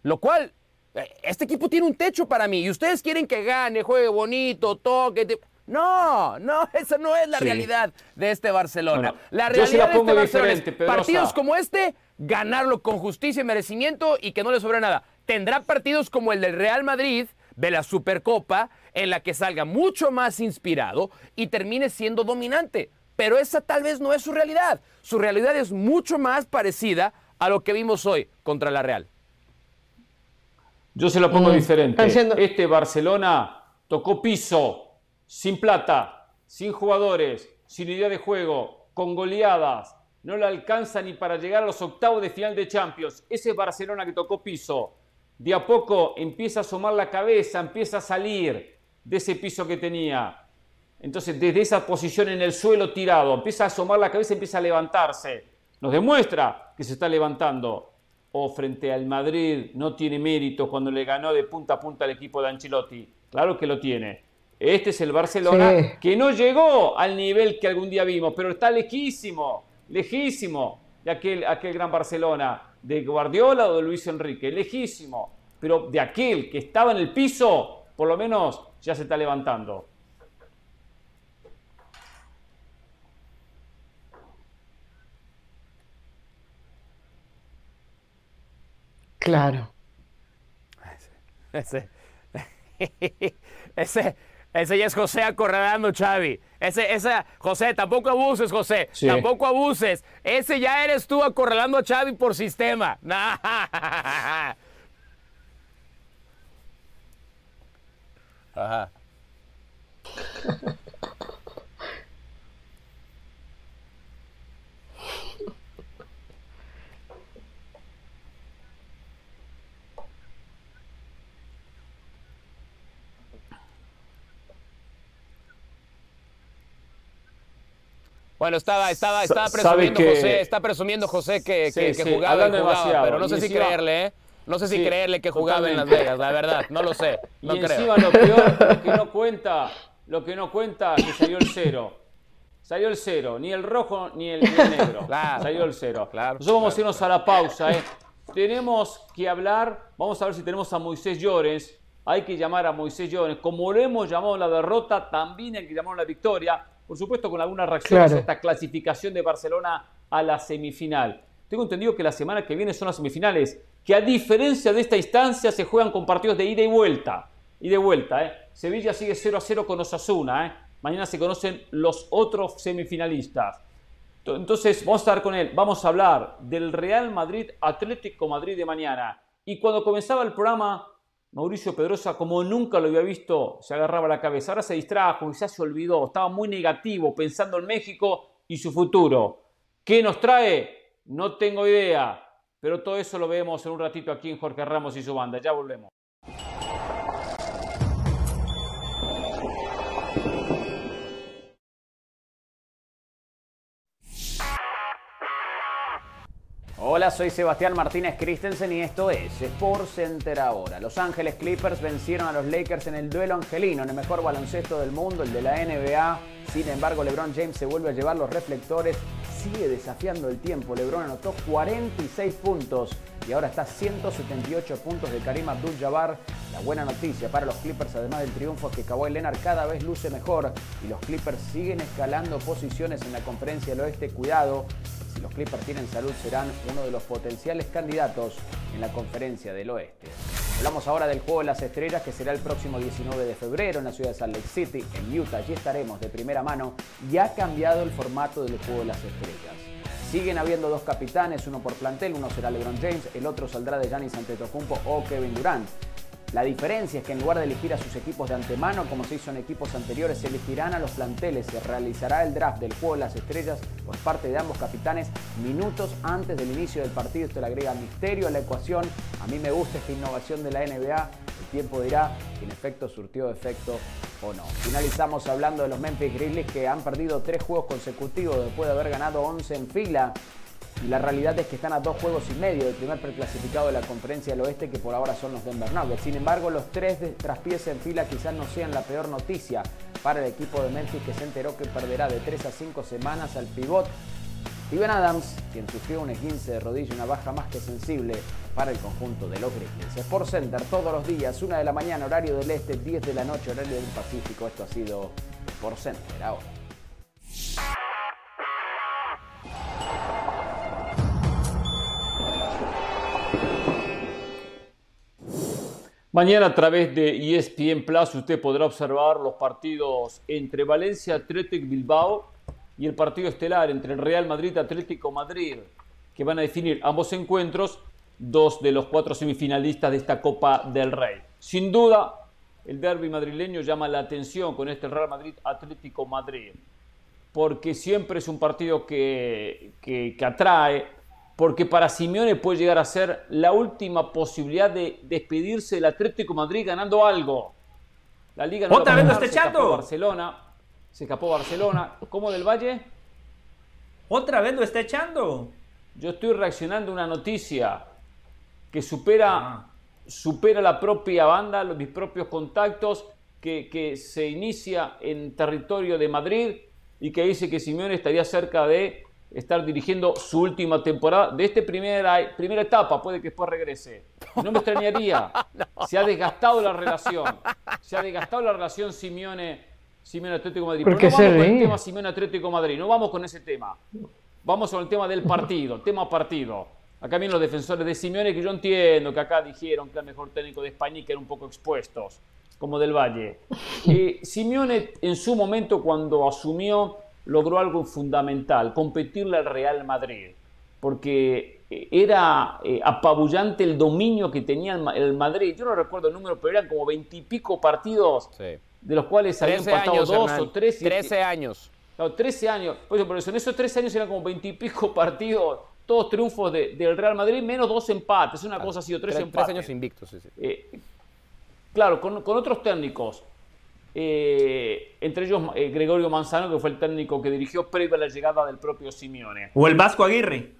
D: Lo cual, eh, este equipo tiene un techo para mí. Y ustedes quieren que gane, juegue bonito, toque. te- No, no, (laughs) esa no es la
A: Sí.
D: realidad de este Barcelona.
A: Bueno,
D: la
A: yo se la
D: realidad de
A: pongo
D: este Barcelona
A: diferente,
D: es
A: Pedrosa.
D: partidos como este, ganarlo con justicia y merecimiento y que no le sobre nada. Tendrá partidos como el del Real Madrid de la Supercopa, en la que salga mucho más inspirado y termine siendo dominante. Pero esa tal vez no es su realidad. Su realidad es mucho más parecida a lo que vimos hoy contra la Real.
A: Yo se lo pongo
C: Mm,
A: diferente. Este Barcelona tocó piso, sin plata, sin jugadores, sin idea de juego, con goleadas, no le alcanza ni para llegar a los octavos de final de Champions. Ese Barcelona que tocó piso. De a poco empieza a asomar la cabeza, empieza a salir de ese piso que tenía. Entonces, desde esa posición en el suelo tirado, empieza a asomar la cabeza, empieza a levantarse. Nos demuestra que se está levantando. O frente al Madrid no tiene mérito cuando le ganó de punta a punta al equipo de Ancelotti. Claro que lo tiene. Este es el Barcelona que no llegó al nivel que algún día vimos, pero está lejísimo, lejísimo de aquel, aquel gran Barcelona, de Guardiola o de Luis Enrique, lejísimo. Pero de aquel que estaba en el piso, por lo menos ya se está levantando.
C: Claro.
D: Ese, (laughs) ese, ese, ya es José acorralando, Xavi. Ese, esa, José, tampoco abuses, José. Tampoco abuses. Ese ya eres tú acorralando a Xavi por sistema. (laughs) Ajá. (laughs) Bueno, estaba, estaba, estaba presumiendo José, está presumiendo José que, que, jugaba, pero no sé si creerle, ¿eh? No sé si creerle que jugaba en Las Vegas, la verdad, no lo sé. (laughs) No
A: y encima lo peor, lo que no cuenta, lo que no cuenta que salió el cero. Salió el cero, ni el rojo ni el, negro. (laughs) salió el cero.
D: Claro,
A: Nosotros vamos a irnos a la pausa, ¿eh? Tenemos que hablar, vamos a ver si tenemos a Moisés Llores. Hay que llamar a Moisés Llores. Como lo hemos llamado la derrota, también hay que llamar la victoria por supuesto con algunas reacciones a esta clasificación de Barcelona a la semifinal. Tengo entendido que la semana que viene son las semifinales, que a diferencia de esta instancia se juegan con partidos de ida y vuelta. Y de vuelta, ¿eh? Sevilla sigue 0 a 0 con Osasuna, ¿eh? Mañana se conocen los otros semifinalistas. Entonces, vamos a estar con él. Vamos a hablar del Real Madrid Atlético Madrid de mañana. Y cuando comenzaba el programa, Mauricio Pedrosa, como nunca lo había visto, se agarraba la cabeza. Ahora se distrajo, quizás se olvidó, estaba muy negativo pensando en México y su futuro. ¿Qué nos trae? No tengo idea, pero todo eso lo vemos en un ratito aquí en Jorge Ramos y su banda. Ya volvemos.
H: Hola, soy Sebastián Martínez Christensen y esto es Sports Center ahora. Los Ángeles Clippers vencieron a los Lakers en el duelo angelino, en el mejor baloncesto del mundo, el de la NBA. Sin embargo, LeBron James se vuelve a llevar los reflectores, sigue desafiando el tiempo. LeBron anotó 46 puntos y ahora está a 178 puntos de Karim Abdul-Jabbar. La buena noticia para los Clippers, además del triunfo, es que Kawhi Leonard cada vez luce mejor y los Clippers siguen escalando posiciones en la conferencia del oeste. Cuidado, los Clippers tienen salud, serán uno de los potenciales candidatos en la conferencia del oeste. Hablamos ahora del Juego de las Estrellas que será el próximo 19 de febrero en la ciudad de Salt Lake City, en Utah. Allí estaremos de primera mano y ha cambiado el formato del Juego de las Estrellas. Siguen habiendo dos capitanes, uno por plantel, uno será LeBron James, el otro saldrá de Giannis Antetokounmpo o Kevin Durant. La diferencia es que en lugar de elegir a sus equipos de antemano, como se hizo en equipos anteriores, se elegirán a los planteles. Se realizará el draft del juego de las estrellas por parte de ambos capitanes minutos antes del inicio del partido. Esto le agrega misterio a la ecuación. A mí me gusta esta innovación de la NBA. El tiempo dirá si en efecto surtió efecto o no. Finalizamos hablando de los Memphis Grizzlies que han perdido tres juegos consecutivos después de haber ganado 11 en fila. Y la realidad es que están a dos juegos y medio del primer preclasificado de la conferencia del oeste, que por ahora son los Denver Nuggets. Sin embargo, los tres traspiés en fila quizás no sean la peor noticia para el equipo de Memphis, que se enteró que perderá de tres a cinco semanas al pivot Steven Adams, quien sufrió un esguince de rodilla una baja más que sensible para el conjunto de los Grizzlies. Sport Center todos los días, una de la mañana, horario del este, 10 de la noche, horario del Pacífico. Esto ha sido Sport Center ahora.
A: Mañana a través de ESPN Plus usted podrá observar los partidos entre Valencia Athletic Bilbao y el partido estelar entre el Real Madrid Atlético Madrid, que van a definir ambos encuentros, dos de los cuatro semifinalistas de esta Copa del Rey. Sin duda, el derby madrileño llama la atención con este Real Madrid Atlético Madrid. porque siempre es un partido que, que, atrae, porque para Simeone puede llegar a ser la última posibilidad de despedirse del Atlético Madrid ganando algo. La Liga
B: no ¿Otra vez lo está echando?
A: Barcelona, se escapó Barcelona. ¿Cómo del Valle?
B: ¿Otra vez lo está echando?
A: Yo estoy reaccionando a una noticia que supera, ah. supera la propia banda, los, mis propios contactos, que, que se inicia en territorio de Madrid y que dice que Simeone estaría cerca de estar dirigiendo su última temporada de esta primera, primera etapa, puede que después regrese. No me extrañaría. (laughs) Se ha desgastado la relación. Se ha desgastado la relación Simeone, Simeone Atlético Madrid. Pero no vamos con el tema Simeone Atlético Madrid, no vamos con ese tema. Vamos con el tema del partido, tema partido. Acá vienen los defensores de Simeone que yo entiendo que acá dijeron que era el mejor técnico de España y que eran un poco expuestos como del Valle. (laughs) Eh, Simeone en su momento cuando asumió logró algo fundamental, competirle al Real Madrid, porque eh, era eh, apabullante el dominio que tenía el Madrid. Yo no recuerdo el número, pero eran como veintipico partidos, de los cuales habían pasado dos o tres.
D: Trece años.
A: Claro, trece años. Por eso, en esos tres años eran como veintipico (laughs) partidos, todos triunfos del Real Madrid, menos dos empates. Una cosa ha sido tres, empates.
D: Tres años invictos, sí,
A: Claro, con, otros técnicos. Eh, entre ellos eh, Gregorio Manzano, que fue el técnico que dirigió previo a la llegada del propio Simeone.
B: O el Vasco Aguirre.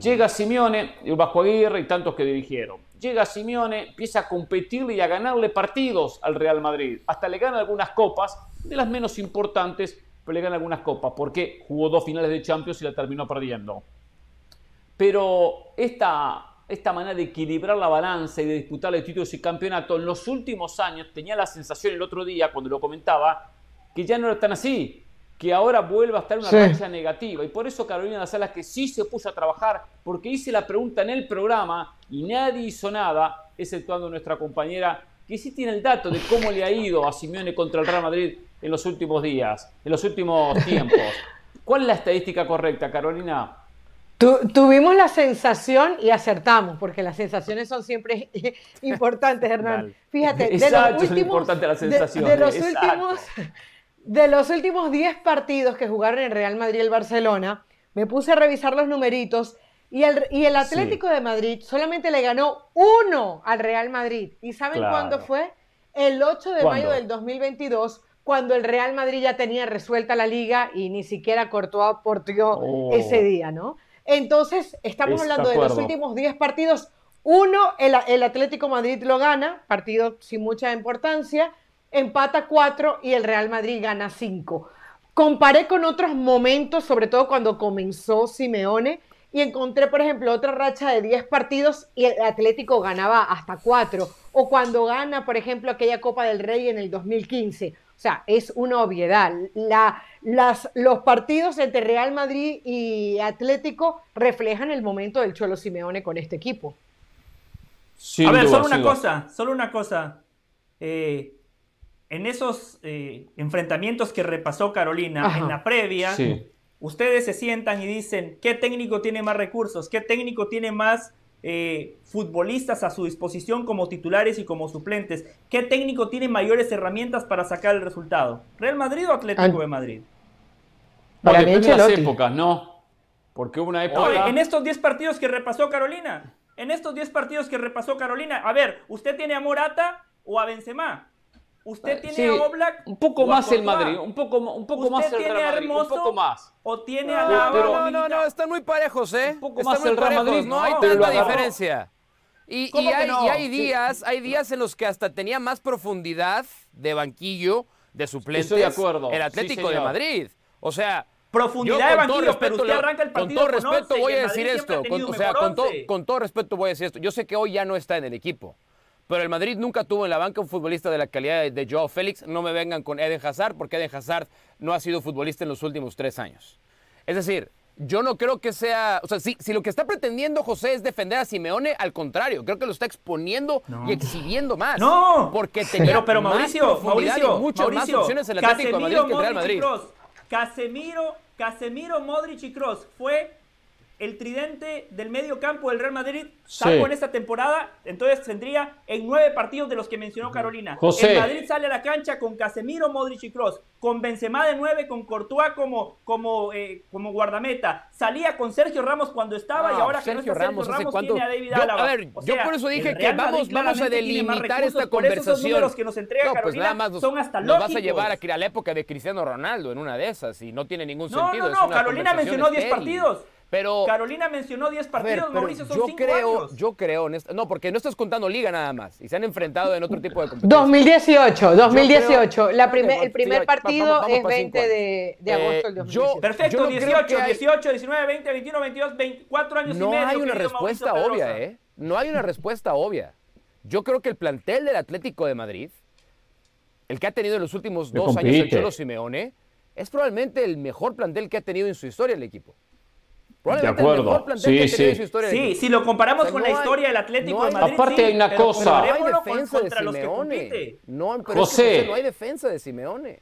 A: Llega Simeone, el Vasco Aguirre y tantos que dirigieron. Llega Simeone, empieza a competirle y a ganarle partidos al Real Madrid. Hasta le gana algunas copas, de las menos importantes, pero le gana algunas copas, porque jugó dos finales de Champions y la terminó perdiendo. Pero esta esta manera de equilibrar la balanza y de disputar los títulos y campeonato, en los últimos años tenía la sensación el otro día, cuando lo comentaba, que ya no era tan así, que ahora vuelve a estar una racha negativa. Y por eso Carolina de Salas que sí se puso a trabajar, porque hice la pregunta en el programa y nadie hizo nada, exceptuando nuestra compañera, que sí tiene el dato de cómo le ha ido a Simeone contra el Real Madrid en los últimos días, en los últimos tiempos. ¿Cuál es la estadística correcta, Carolina?
C: Tuvimos la sensación y acertamos, porque las sensaciones son siempre (laughs) importantes, Hernán. Fíjate,
A: de los últimos,
C: de, los últimos, de los últimos 10 partidos que jugaron en Real Madrid y el Barcelona, me puse a revisar los numeritos y el, y el Atlético de Madrid solamente le ganó uno al Real Madrid. ¿Y saben cuándo fue? El 8 de mayo del 2022, cuando el Real Madrid ya tenía resuelta la liga y ni siquiera cortó a oh. ese día, ¿no? Entonces, estamos hablando de los últimos 10 partidos. Uno, el, Atlético Madrid lo gana, partido sin mucha importancia, empata 4 y el Real Madrid gana 5. Comparé con otros momentos, sobre todo cuando comenzó Simeone, y encontré, por ejemplo, otra racha de 10 partidos y el Atlético ganaba hasta 4. O cuando gana, por ejemplo, aquella Copa del Rey en el 2015. O sea, es una obviedad. La, las, los partidos entre Real Madrid y Atlético reflejan el momento del Cholo Simeone con este equipo.
B: a ver, solo una cosa, solo una cosa. Eh, en esos eh, enfrentamientos que repasó Carolina en la previa, ustedes se sientan y dicen, ¿qué técnico tiene más recursos? ¿Qué técnico tiene más eh, futbolistas a su disposición como titulares y como suplentes. ¿Qué técnico tiene mayores herramientas para sacar el resultado? ¿Real Madrid o Atlético de Madrid?
A: Para mí las épocas, ¿no? Porque hubo una época...
B: en estos 10 partidos que repasó Carolina, en estos 10 partidos que repasó Carolina, a ver, ¿usted tiene a Morata o a Benzema? Usted tiene a Oblak.
A: Un poco más el Madrid, un poco, un poco más el Real Madrid, un poco más.
B: O tiene a la. No,
D: no, no, están muy parejos, ¿eh? Un poco más el Real Madrid. No hay tanta diferencia. Y, y, hay, y, hay, días, hay días en los que hasta tenía más profundidad de banquillo, de suplentes.
A: Estoy de acuerdo.
D: El Atlético de Madrid. O sea,
B: profundidad de banquillo, pero usted arranca el partido
D: con todo respeto voy a decir esto, con, o sea, con, con, todo respeto voy a decir esto. Yo sé que hoy ya no está en el equipo. Pero el Madrid nunca tuvo en la banca un futbolista de la calidad de Joao Félix. No me vengan con Eden Hazard, porque Eden Hazard no ha sido futbolista en los últimos tres años. Es decir, yo no creo que sea. O sea, si, lo que está pretendiendo José es defender a Simeone, al contrario, creo que lo está exponiendo y exhibiendo más.
B: No,
D: porque tenía
B: pero, pero Mauricio, Mauricio,
D: muchas más opciones en el Atlético de Madrid que el Real Madrid.
B: Casemiro, Casemiro, Modric y Cross fue el tridente del medio campo del Real Madrid, salvo en esta temporada, entonces tendría en nueve partidos de los que mencionó Carolina. El Madrid sale a la cancha con Casemiro, Modric y Kroos, con Benzema de nueve, con Courtois como, como, eh, como guardameta. Salía con Sergio Ramos cuando estaba y ahora que no está Ramos, Sergio Ramos tiene a David Álava.
D: a ver, yo por eso dije que vamos, vamos a delimitar esta conversación.
B: Por que nos entrega no, pues nada más son hasta
D: nos vas a llevar a, la época de Cristiano Ronaldo en una de esas y no tiene ningún sentido.
B: No, no, no, Carolina mencionó 10 partidos. Pero, Carolina mencionó 10 partidos, Mauricio son
D: yo creo,
B: años.
D: Yo creo, no, porque no estás contando liga nada más y se han enfrentado en otro tipo de
C: competición. 2018, 2018. la primer, el primer partido es 20 de, de, agosto del 2018.
B: perfecto, 18, 18, 19, 20, 21, 22, 24 años
D: no
B: y medio.
D: No hay una respuesta obvia, ¿eh? No hay una respuesta obvia. Yo creo que el plantel del Atlético de Madrid, el que ha tenido en los últimos dos años el Cholo Simeone, es probablemente el mejor plantel que ha tenido en su historia el equipo
A: de acuerdo. Sí, sí.
B: Sí, si lo comparamos con la historia del Atlético de Madrid.
A: Aparte hay una cosa.
D: No hay defensa de Simeone. No,
A: José,
D: no hay defensa de Simeone.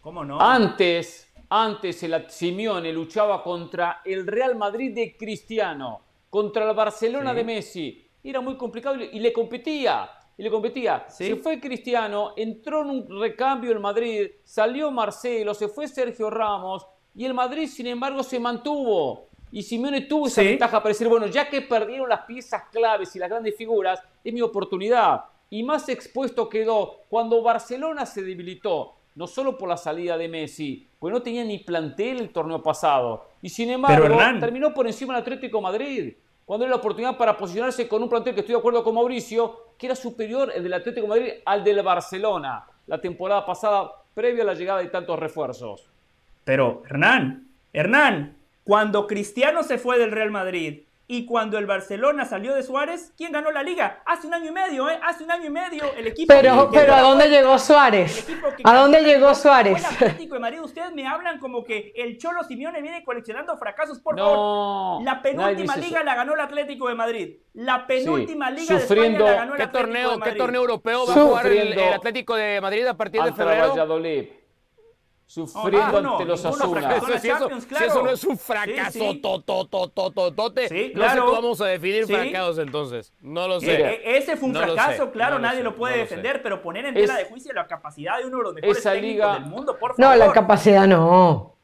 B: ¿Cómo no?
A: Antes, antes el Simeone luchaba contra el Real Madrid de Cristiano, contra el Barcelona de Messi. Era muy complicado y le competía. Y le competía. Se fue Cristiano, entró en un recambio el Madrid, salió Marcelo, se fue Sergio Ramos y el Madrid, sin embargo, se mantuvo. Y Simeone tuvo esa ventaja para decir, bueno, ya que perdieron las piezas claves y las grandes figuras, es mi oportunidad. Y más expuesto quedó cuando Barcelona se debilitó, no solo por la salida de Messi, pues no tenía ni plantel el torneo pasado. Y sin embargo, terminó por encima del Atlético Madrid, cuando era la oportunidad para posicionarse con un plantel que estoy de acuerdo con Mauricio, que era superior el del Atlético Madrid al del Barcelona la temporada pasada, previo a la llegada de tantos refuerzos.
B: Pero, Hernán, Hernán, cuando Cristiano se fue del Real Madrid y cuando el Barcelona salió de Suárez, ¿quién ganó la liga? Hace un año y medio, ¿eh? Hace un año y medio el equipo.
C: Pero, pero ¿a dónde llegó Suárez? ¿A dónde llegó Suárez?
B: El Atlético de Madrid, ustedes me hablan como que el Cholo Simeone viene coleccionando fracasos. Por favor, la penúltima liga la ganó el Atlético de Madrid. La penúltima liga
A: sufriendo,
B: de España la ganó el
D: ¿qué
B: Atlético
D: torneo,
B: de Madrid.
D: ¿Qué torneo europeo va a jugar el, Atlético de Madrid a partir de febrero?
A: Valladolid sufriendo ante los Asuna.
D: Si eso, no es un fracaso, sí, sí. claro. vamos a definir fracasos entonces. No lo sé.
B: E, ese fue un fracaso, claro, nadie lo, puede defender, pero poner en tela de juicio la capacidad de uno de los mejores esa liga, del mundo, por favor.
C: No, la capacidad no.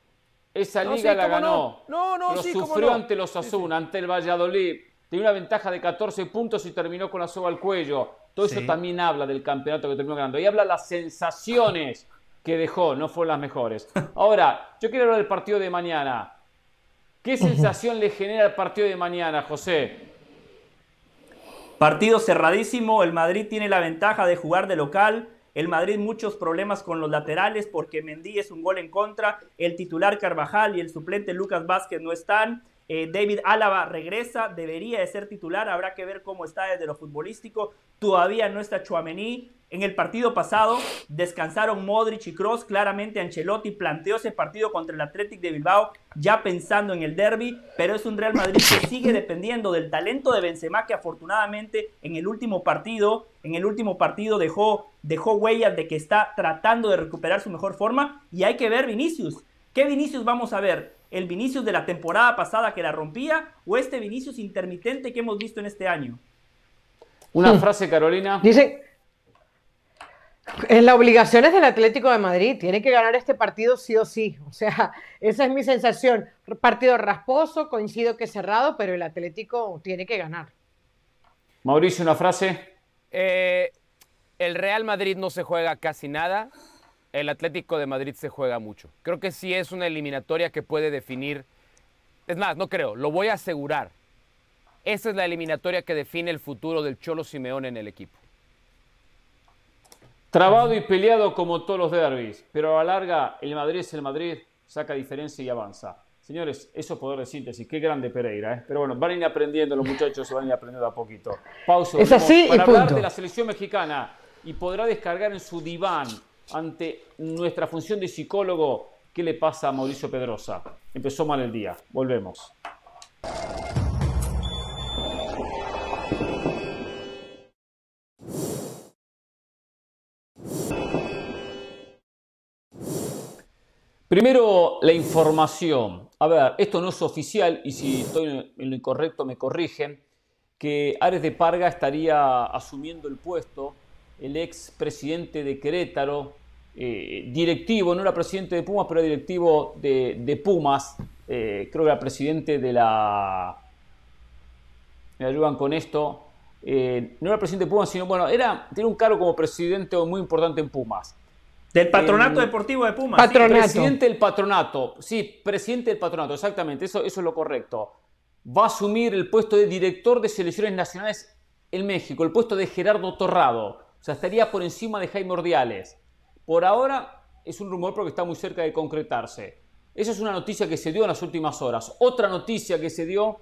A: Esa liga la ganó. No, no, pero sufrió ante los Asuna, ante el Valladolid. Tenía una ventaja de 14 puntos y terminó con la soga al cuello. Todo eso también habla del campeonato que terminó ganando. Y habla las sensaciones que dejó, no fueron las mejores. Ahora, yo quiero hablar del partido de mañana. ¿Qué sensación le genera el partido de mañana, José?
B: Partido cerradísimo, el Madrid tiene la ventaja de jugar de local. El Madrid muchos problemas con los laterales porque Mendy es un gol en contra. El titular Carvajal y el suplente Lucas Vázquez no están. Eh, David Álava regresa, debería de ser titular, habrá que ver cómo está desde lo futbolístico. Todavía no está Chuamení. En el partido pasado descansaron Modric y Cross. Claramente Ancelotti planteó ese partido contra el Athletic de Bilbao ya pensando en el derby, pero es un Real Madrid que sigue dependiendo del talento de Benzema que afortunadamente en el último partido, en el último partido dejó, dejó huellas de que está tratando de recuperar su mejor forma y hay que ver Vinicius. ¿Qué Vinicius vamos a ver? ¿El Vinicius de la temporada pasada que la rompía o este Vinicius intermitente que hemos visto en este año?
A: Una frase, Carolina.
C: Dice, en las obligaciones del Atlético de Madrid, tiene que ganar este partido sí o sí. O sea, (laughs) esa es mi sensación. Partido rasposo, coincido que cerrado, pero el Atlético tiene que ganar.
A: Mauricio, una frase.
D: Eh, el Real Madrid no se juega casi nada, el Atlético de Madrid se juega mucho. Creo que sí es una eliminatoria que puede definir. Es más, no creo, lo voy a asegurar. Esa es la eliminatoria que define el futuro del Cholo Simeone en el equipo.
A: Trabado y peleado como todos los derbis, pero a la larga el Madrid es el Madrid, saca diferencia y avanza. Señores, eso es poder de síntesis. Qué grande Pereira, ¿eh? Pero bueno, van a ir aprendiendo los muchachos, se van a ir aprendiendo a poquito. Pausa.
C: Es así
A: para
C: y punto.
A: de la selección mexicana y podrá descargar en su diván ante nuestra función de psicólogo qué le pasa a Mauricio Pedrosa. Empezó mal el día. Volvemos. Primero, la información. A ver, esto no es oficial y si estoy en lo incorrecto me corrigen, que Ares de Parga estaría asumiendo el puesto, el ex presidente de Querétaro, eh, directivo, no era presidente de Pumas, pero era directivo de, Pumas, eh, creo que era presidente de la... Me ayudan con esto. Eh, no era presidente de Pumas, sino, bueno, era, tiene un cargo como presidente muy importante en Pumas.
B: Del patronato deportivo de Pumas.
A: presidente del patronato, sí, presidente del patronato, exactamente, eso, eso es lo correcto. Va a asumir el puesto de director de selecciones nacionales en México, el puesto de Gerardo Torrado. O sea, estaría por encima de Jaime Ordiales. Por ahora es un rumor porque está muy cerca de concretarse. Esa es una noticia que se dio en las últimas horas. Otra noticia que se dio,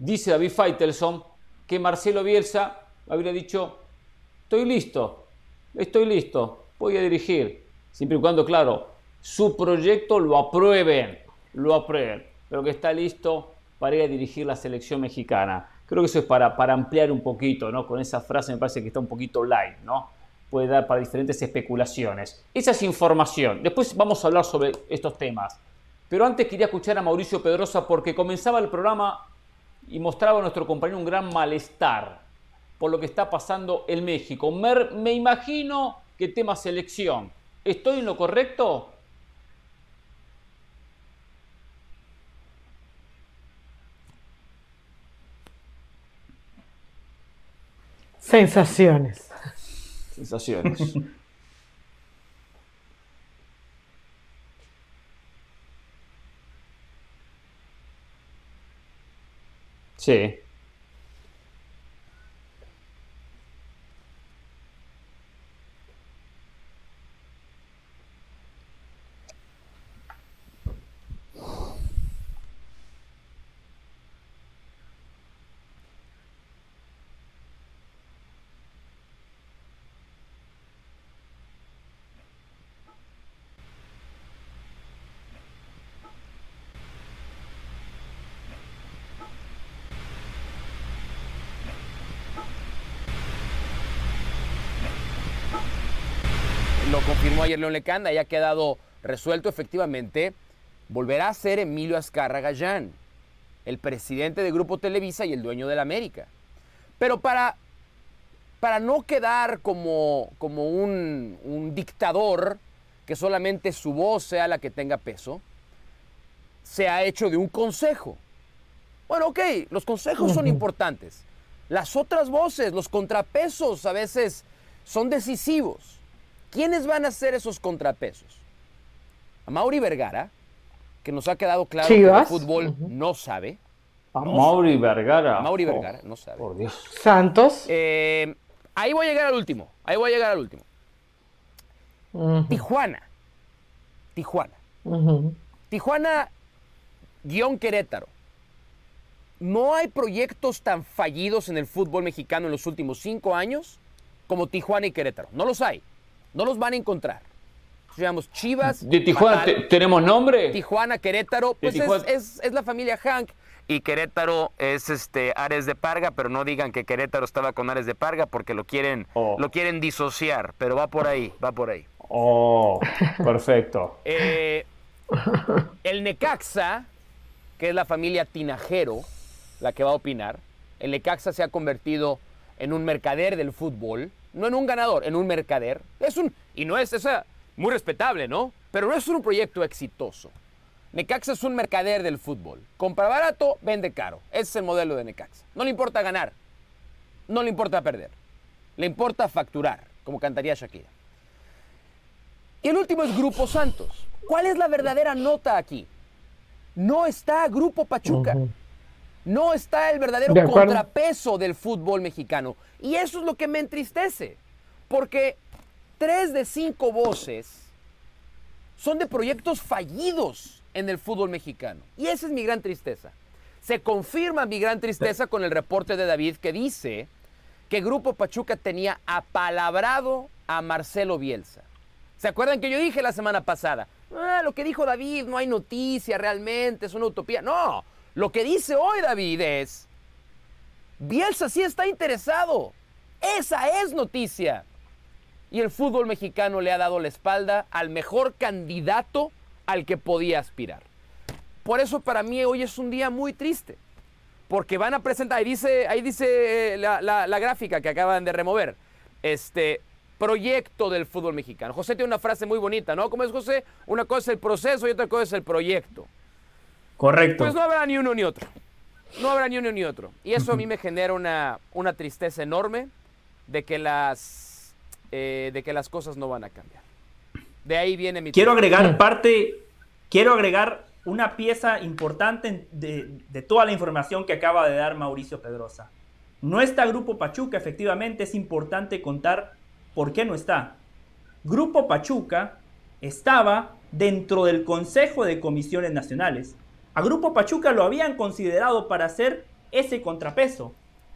A: dice David Feitelson, que Marcelo Bielsa habría dicho, estoy listo, estoy listo, voy a dirigir. Siempre y cuando, claro, su proyecto lo aprueben, lo aprueben, pero que está listo para ir a dirigir la selección mexicana. Creo que eso es para, para ampliar un poquito, ¿no? Con esa frase me parece que está un poquito light, ¿no? Puede dar para diferentes especulaciones. Esa es información. Después vamos a hablar sobre estos temas. Pero antes quería escuchar a Mauricio Pedrosa porque comenzaba el programa y mostraba a nuestro compañero un gran malestar por lo que está pasando en México. me imagino que tema selección ¿Estoy en lo correcto?
C: Sensaciones.
A: Sensaciones. (laughs) sí.
D: Ayer León Lecanda, ya ha quedado resuelto efectivamente, volverá a ser Emilio Azcarra Gallán, el presidente de Grupo Televisa y el dueño de la América. Pero para, para no quedar como, como un, un dictador, que solamente su voz sea la que tenga peso, se ha hecho de un consejo. Bueno, ok, los consejos son importantes. Las otras voces, los contrapesos a veces son decisivos. ¿Quiénes van a ser esos contrapesos? A Mauri Vergara, que nos ha quedado claro que el fútbol no sabe.
A: A Mauri Vergara.
D: Mauri Vergara, no sabe.
A: Por Dios.
C: Santos.
D: Eh, ahí voy a llegar al último. Ahí voy a llegar al último. Tijuana. Tijuana. Tijuana guion Querétaro. No hay proyectos tan fallidos en el fútbol mexicano en los últimos cinco años como Tijuana y Querétaro. No los hay. No los van a encontrar. Llamamos Chivas.
A: ¿De Tijuana tenemos nombre?
D: Tijuana, Querétaro. Pues es, la familia Hank. Y Querétaro es este Ares de Parga, pero no digan que Querétaro estaba con Ares de Parga porque lo quieren, oh. lo quieren disociar. Pero va por ahí, va por ahí.
A: Oh, perfecto. (laughs)
D: Eh, el Necaxa, que es la familia Tinajero, la que va a opinar, el Necaxa se ha convertido en un mercader del fútbol no en un ganador, en un mercader. Es un, y no es esa, muy respetable, ¿no? Pero no es un proyecto exitoso. Necaxa es un mercader del fútbol. Compra barato, vende caro. Ese es el modelo de Necaxa. No le importa ganar, no le importa perder. Le importa facturar, como cantaría Shakira. Y el último es Grupo Santos. ¿Cuál es la verdadera nota aquí? No está Grupo Pachuca. No está el verdadero contrapeso del fútbol mexicano. Y eso es lo que me entristece. Porque tres de cinco voces son de proyectos fallidos en el fútbol mexicano. Y esa es mi gran tristeza. Se confirma mi gran tristeza con el reporte de David que dice que Grupo Pachuca tenía apalabrado a Marcelo Bielsa. ¿Se acuerdan que yo dije la semana pasada? Ah, lo que dijo David, no hay noticia realmente, es una utopía. No, lo que dice hoy David es, Bielsa sí está interesado. Esa es noticia. Y el fútbol mexicano le ha dado la espalda al mejor candidato al que podía aspirar. Por eso para mí hoy es un día muy triste, porque van a presentar, ahí dice, ahí dice eh, la, gráfica que acaban de remover, este proyecto del fútbol mexicano. José tiene una frase muy bonita, ¿no? ¿Cómo es José? Una cosa es el proceso y otra cosa es el proyecto.
B: Correcto.
D: Pues no habrá ni uno ni otro. No habrá ni uno ni otro. Y eso a mí me (laughs) genera una, una tristeza enorme de que, las, eh, de que las cosas no van a cambiar. De ahí viene mi...
B: Quiero agregar parte, quiero agregar una pieza importante de, toda la información que acaba de dar Mauricio Pedrosa. No está Grupo Pachuca, efectivamente es importante contar por qué no está. Grupo Pachuca estaba dentro del Consejo de Comisiones Nacionales. A Grupo Pachuca lo habían considerado para hacer ese contrapeso,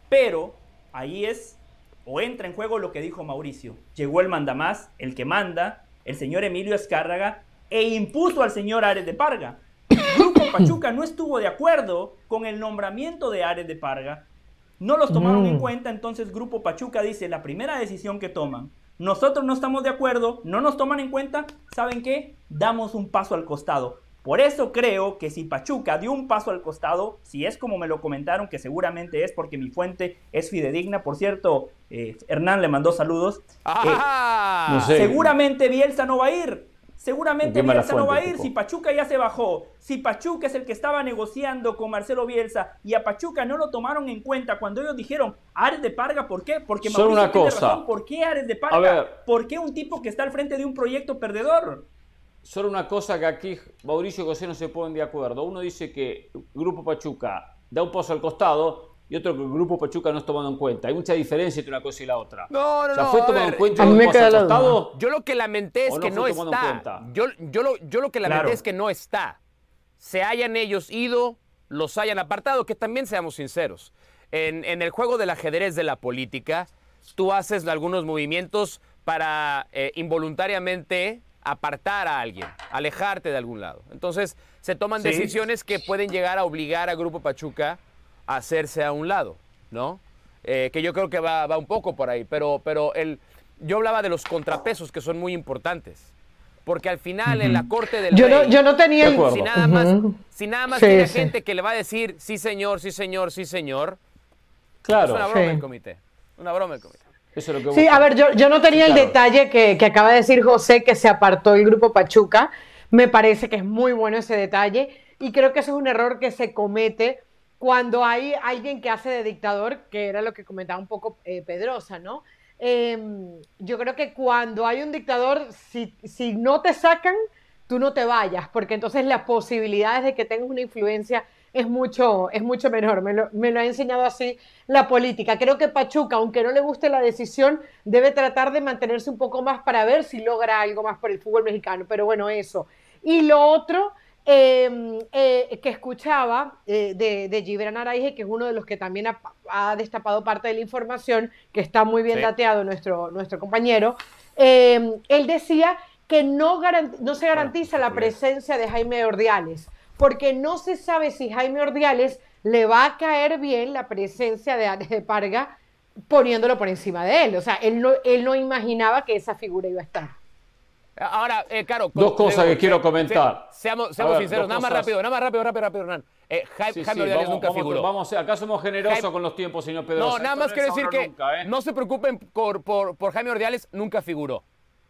B: pero ahí es o entra en juego lo que dijo Mauricio. Llegó el mandamás, el que manda, el señor Emilio Escárraga, e impuso al señor Ares de Parga. Grupo (coughs) Pachuca no estuvo de acuerdo con el nombramiento de Ares de Parga. No los tomaron en mm. cuenta, entonces Grupo Pachuca dice, la primera decisión que toman, nosotros no estamos de acuerdo, no nos toman en cuenta, ¿saben qué? Damos un paso al costado. Por eso creo que si Pachuca dio un paso al costado, si es como me lo comentaron, que seguramente es porque mi fuente es fidedigna, por cierto, eh, Hernán le mandó saludos, eh, seguramente Bielsa no va a ir. Seguramente Bielsa no va a ir si Pachuca ya se bajó. Si Pachuca es el que estaba negociando con Marcelo Bielsa y a Pachuca no lo tomaron en cuenta cuando ellos dijeron Ares de Parga, ¿por qué? Porque
A: Mauricio una cosa.
B: ¿Por qué Ares de Parga? ¿Por qué un tipo que está al frente de un proyecto perdedor?
A: Solo una cosa que aquí Mauricio y José no se ponen de acuerdo. Uno dice que el Grupo Pachuca da un paso al costado y otro que el Grupo Pachuca no es tomado en cuenta. Hay mucha diferencia entre una cosa y la otra.
D: No, no, no.
A: ¿Fue tomado en cuenta un paso al costado?
D: Yo lo que lamenté es que no, está. Yo, yo, lo, yo lo que lamenté es que no está. Se hayan ellos ido, los hayan apartado, que también seamos sinceros. En, en el juego del ajedrez de la política, tú haces algunos movimientos para eh, involuntariamente apartar a alguien, alejarte de algún lado. Entonces, se toman decisiones que pueden llegar a obligar a Grupo Pachuca a hacerse a un lado, ¿no? Eh, que yo creo que va, va, un poco por ahí, pero, pero el, yo hablaba de los contrapesos que son muy importantes. Porque al final, en la corte del
C: yo no, yo no tenía
D: el... Si nada más, si nada más tiene gente que le va a decir, sí señor, sí señor, sí señor,
A: claro,
D: es una broma el comité. Una broma el comité
C: sí, a ver, yo, yo no tenía el detalle que, que, acaba de decir José, que se apartó el grupo Pachuca. Me parece que es muy bueno ese detalle y creo que eso es un error que se comete cuando hay alguien que hace de dictador, que era lo que comentaba un poco eh, Pedrosa, ¿no? Em, yo creo que cuando hay un dictador, si, si no te sacan, tú no te vayas, porque entonces las posibilidades de que tengas una influencia es mucho, es mucho menor. Me lo, me lo, ha enseñado así la política. Creo que Pachuca, aunque no le guste la decisión, debe tratar de mantenerse un poco más para ver si logra algo más por el fútbol mexicano. Pero bueno, eso. Y lo otro em, eh, que escuchaba eh, de, de, Gibran Araige, que es uno de los que también ha, destapado parte de la información, que está muy bien dateado nuestro, nuestro compañero, em, él decía que no, no se garantiza la presencia de Jaime Ordiales porque no se sabe si Jaime Ordiales le va a caer bien la presencia de Ares de Parga poniéndolo por encima de él. O sea, él no, él no imaginaba que esa figura iba a estar.
D: Ahora, eh, Caro.
A: Dos cosas que quiero comentar.
D: seamos, sinceros, nada más rápido, nada más rápido, rápido, rápido, Hernán. Eh, Jaime, Ordiales nunca figuró.
A: Vamos, acá somos generosos con los tiempos, señor Pedro.
D: No, nada más quiero decir que ¿eh? no se preocupen por, por, por Jaime Ordiales, nunca figuró.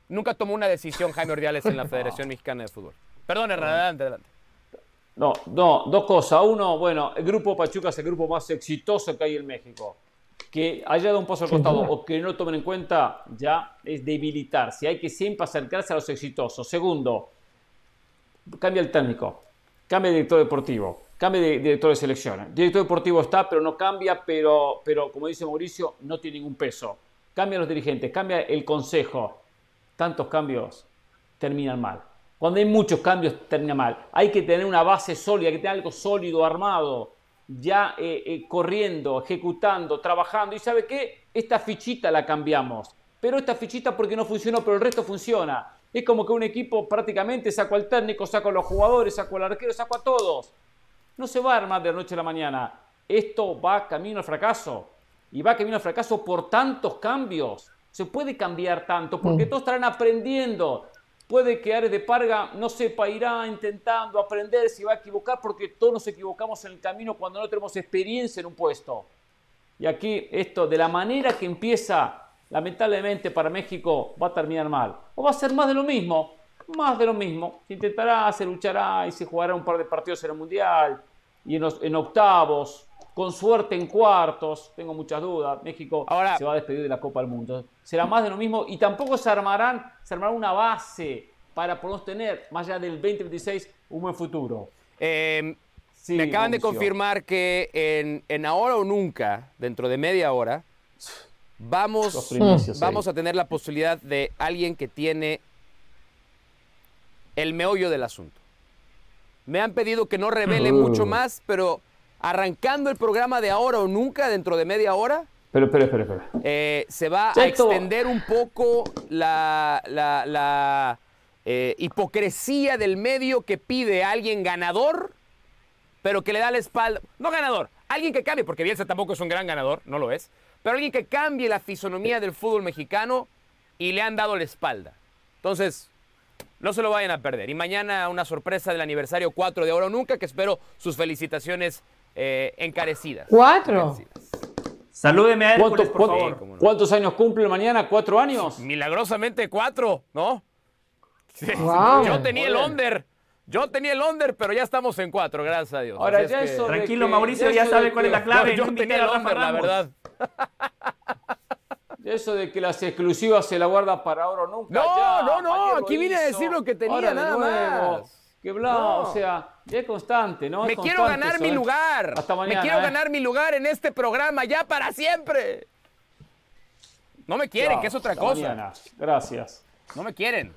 D: Nunca tomó una decisión Jaime Ordiales en la (laughs) Federación Mexicana de Fútbol. Perdón, Hernán, adelante, adelante.
A: No, no, dos cosas. Uno, bueno, el grupo Pachuca es el grupo más exitoso que hay en México. Que haya dado un paso al costado o que no lo tomen en cuenta ya es debilitarse. Hay que siempre acercarse a los exitosos. Segundo, cambia el técnico, cambia el director deportivo, cambia de director de selección. El director deportivo está, pero no cambia, pero, pero como dice Mauricio, no tiene ningún peso. Cambia los dirigentes, cambia el consejo. Tantos cambios terminan mal. Cuando hay muchos cambios termina mal. Hay que tener una base sólida, hay que tener algo sólido, armado, ya eh, eh, corriendo, ejecutando, trabajando. ¿Y sabe qué? Esta fichita la cambiamos. Pero esta fichita porque no funcionó, pero el resto funciona. Es como que un equipo prácticamente sacó al técnico, sacó a los jugadores, sacó al arquero, sacó a todos. No se va a armar de la noche a la mañana. Esto va camino al fracaso. Y va camino al fracaso por tantos cambios. Se puede cambiar tanto porque mm. todos estarán aprendiendo puede que Ares de Parga no sepa, irá intentando aprender, si va a equivocar, porque todos nos equivocamos en el camino cuando no tenemos experiencia en un puesto. Y aquí esto, de la manera que empieza, lamentablemente para México, va a terminar mal. O va a ser más de lo mismo, más de lo mismo. Se intentará, se luchará y se jugará un par de partidos en el Mundial y en, en octavos, con suerte en cuartos, tengo muchas dudas. México Ahora, se va a despedir de la Copa del Mundo. Será más de lo mismo y tampoco se armarán, se armará una base para poder tener, más allá del 2026, un buen futuro.
D: Eh, me acaban de confirmar que en, en, ahora o nunca, dentro de media hora, vamos, vamos a tener la posibilidad de alguien que tiene el meollo del asunto. Me han pedido que no revele uh. mucho más, pero arrancando el programa de ahora o nunca, dentro de media hora.
A: Pero, espera, espera, espera.
D: Eh, se va a extender un poco la, la, eh, hipocresía del medio que pide a alguien ganador, pero que le da la espalda. No ganador, alguien que cambie, porque Bielsa tampoco es un gran ganador, no lo es, pero alguien que cambie la fisonomía del fútbol mexicano y le han dado la espalda. Entonces, no se lo vayan a perder. Y mañana una sorpresa del aniversario 4 de Oro Nunca, que espero sus felicitaciones eh, encarecidas.
C: ¿Cuatro?
B: Salúdeme a Hércules, por favor.
A: ¿Cuántos años cumple mañana? ¿Cuatro años?
D: Milagrosamente cuatro, ¿no? Yo tenía el under. Yo tenía el under, pero ya estamos en cuatro, gracias a Dios.
B: Ahora, ya eso Tranquilo, Mauricio, ya, sabe cuál es la clave.
D: yo tenía el under, la verdad. (laughs)
A: Eso de que las exclusivas se la guarda para ahora nunca.
D: No, no, no, aquí vine a decir lo que tenía nada más
A: que bla, o sea, es constante, ¿no?
D: Me quiero ganar mi ¿eh? lugar. Hasta mañana. Me quiero ¿eh? ganar mi lugar en este programa ya para siempre. No me quieren, que es otra cosa.
A: Gracias.
D: No me quieren.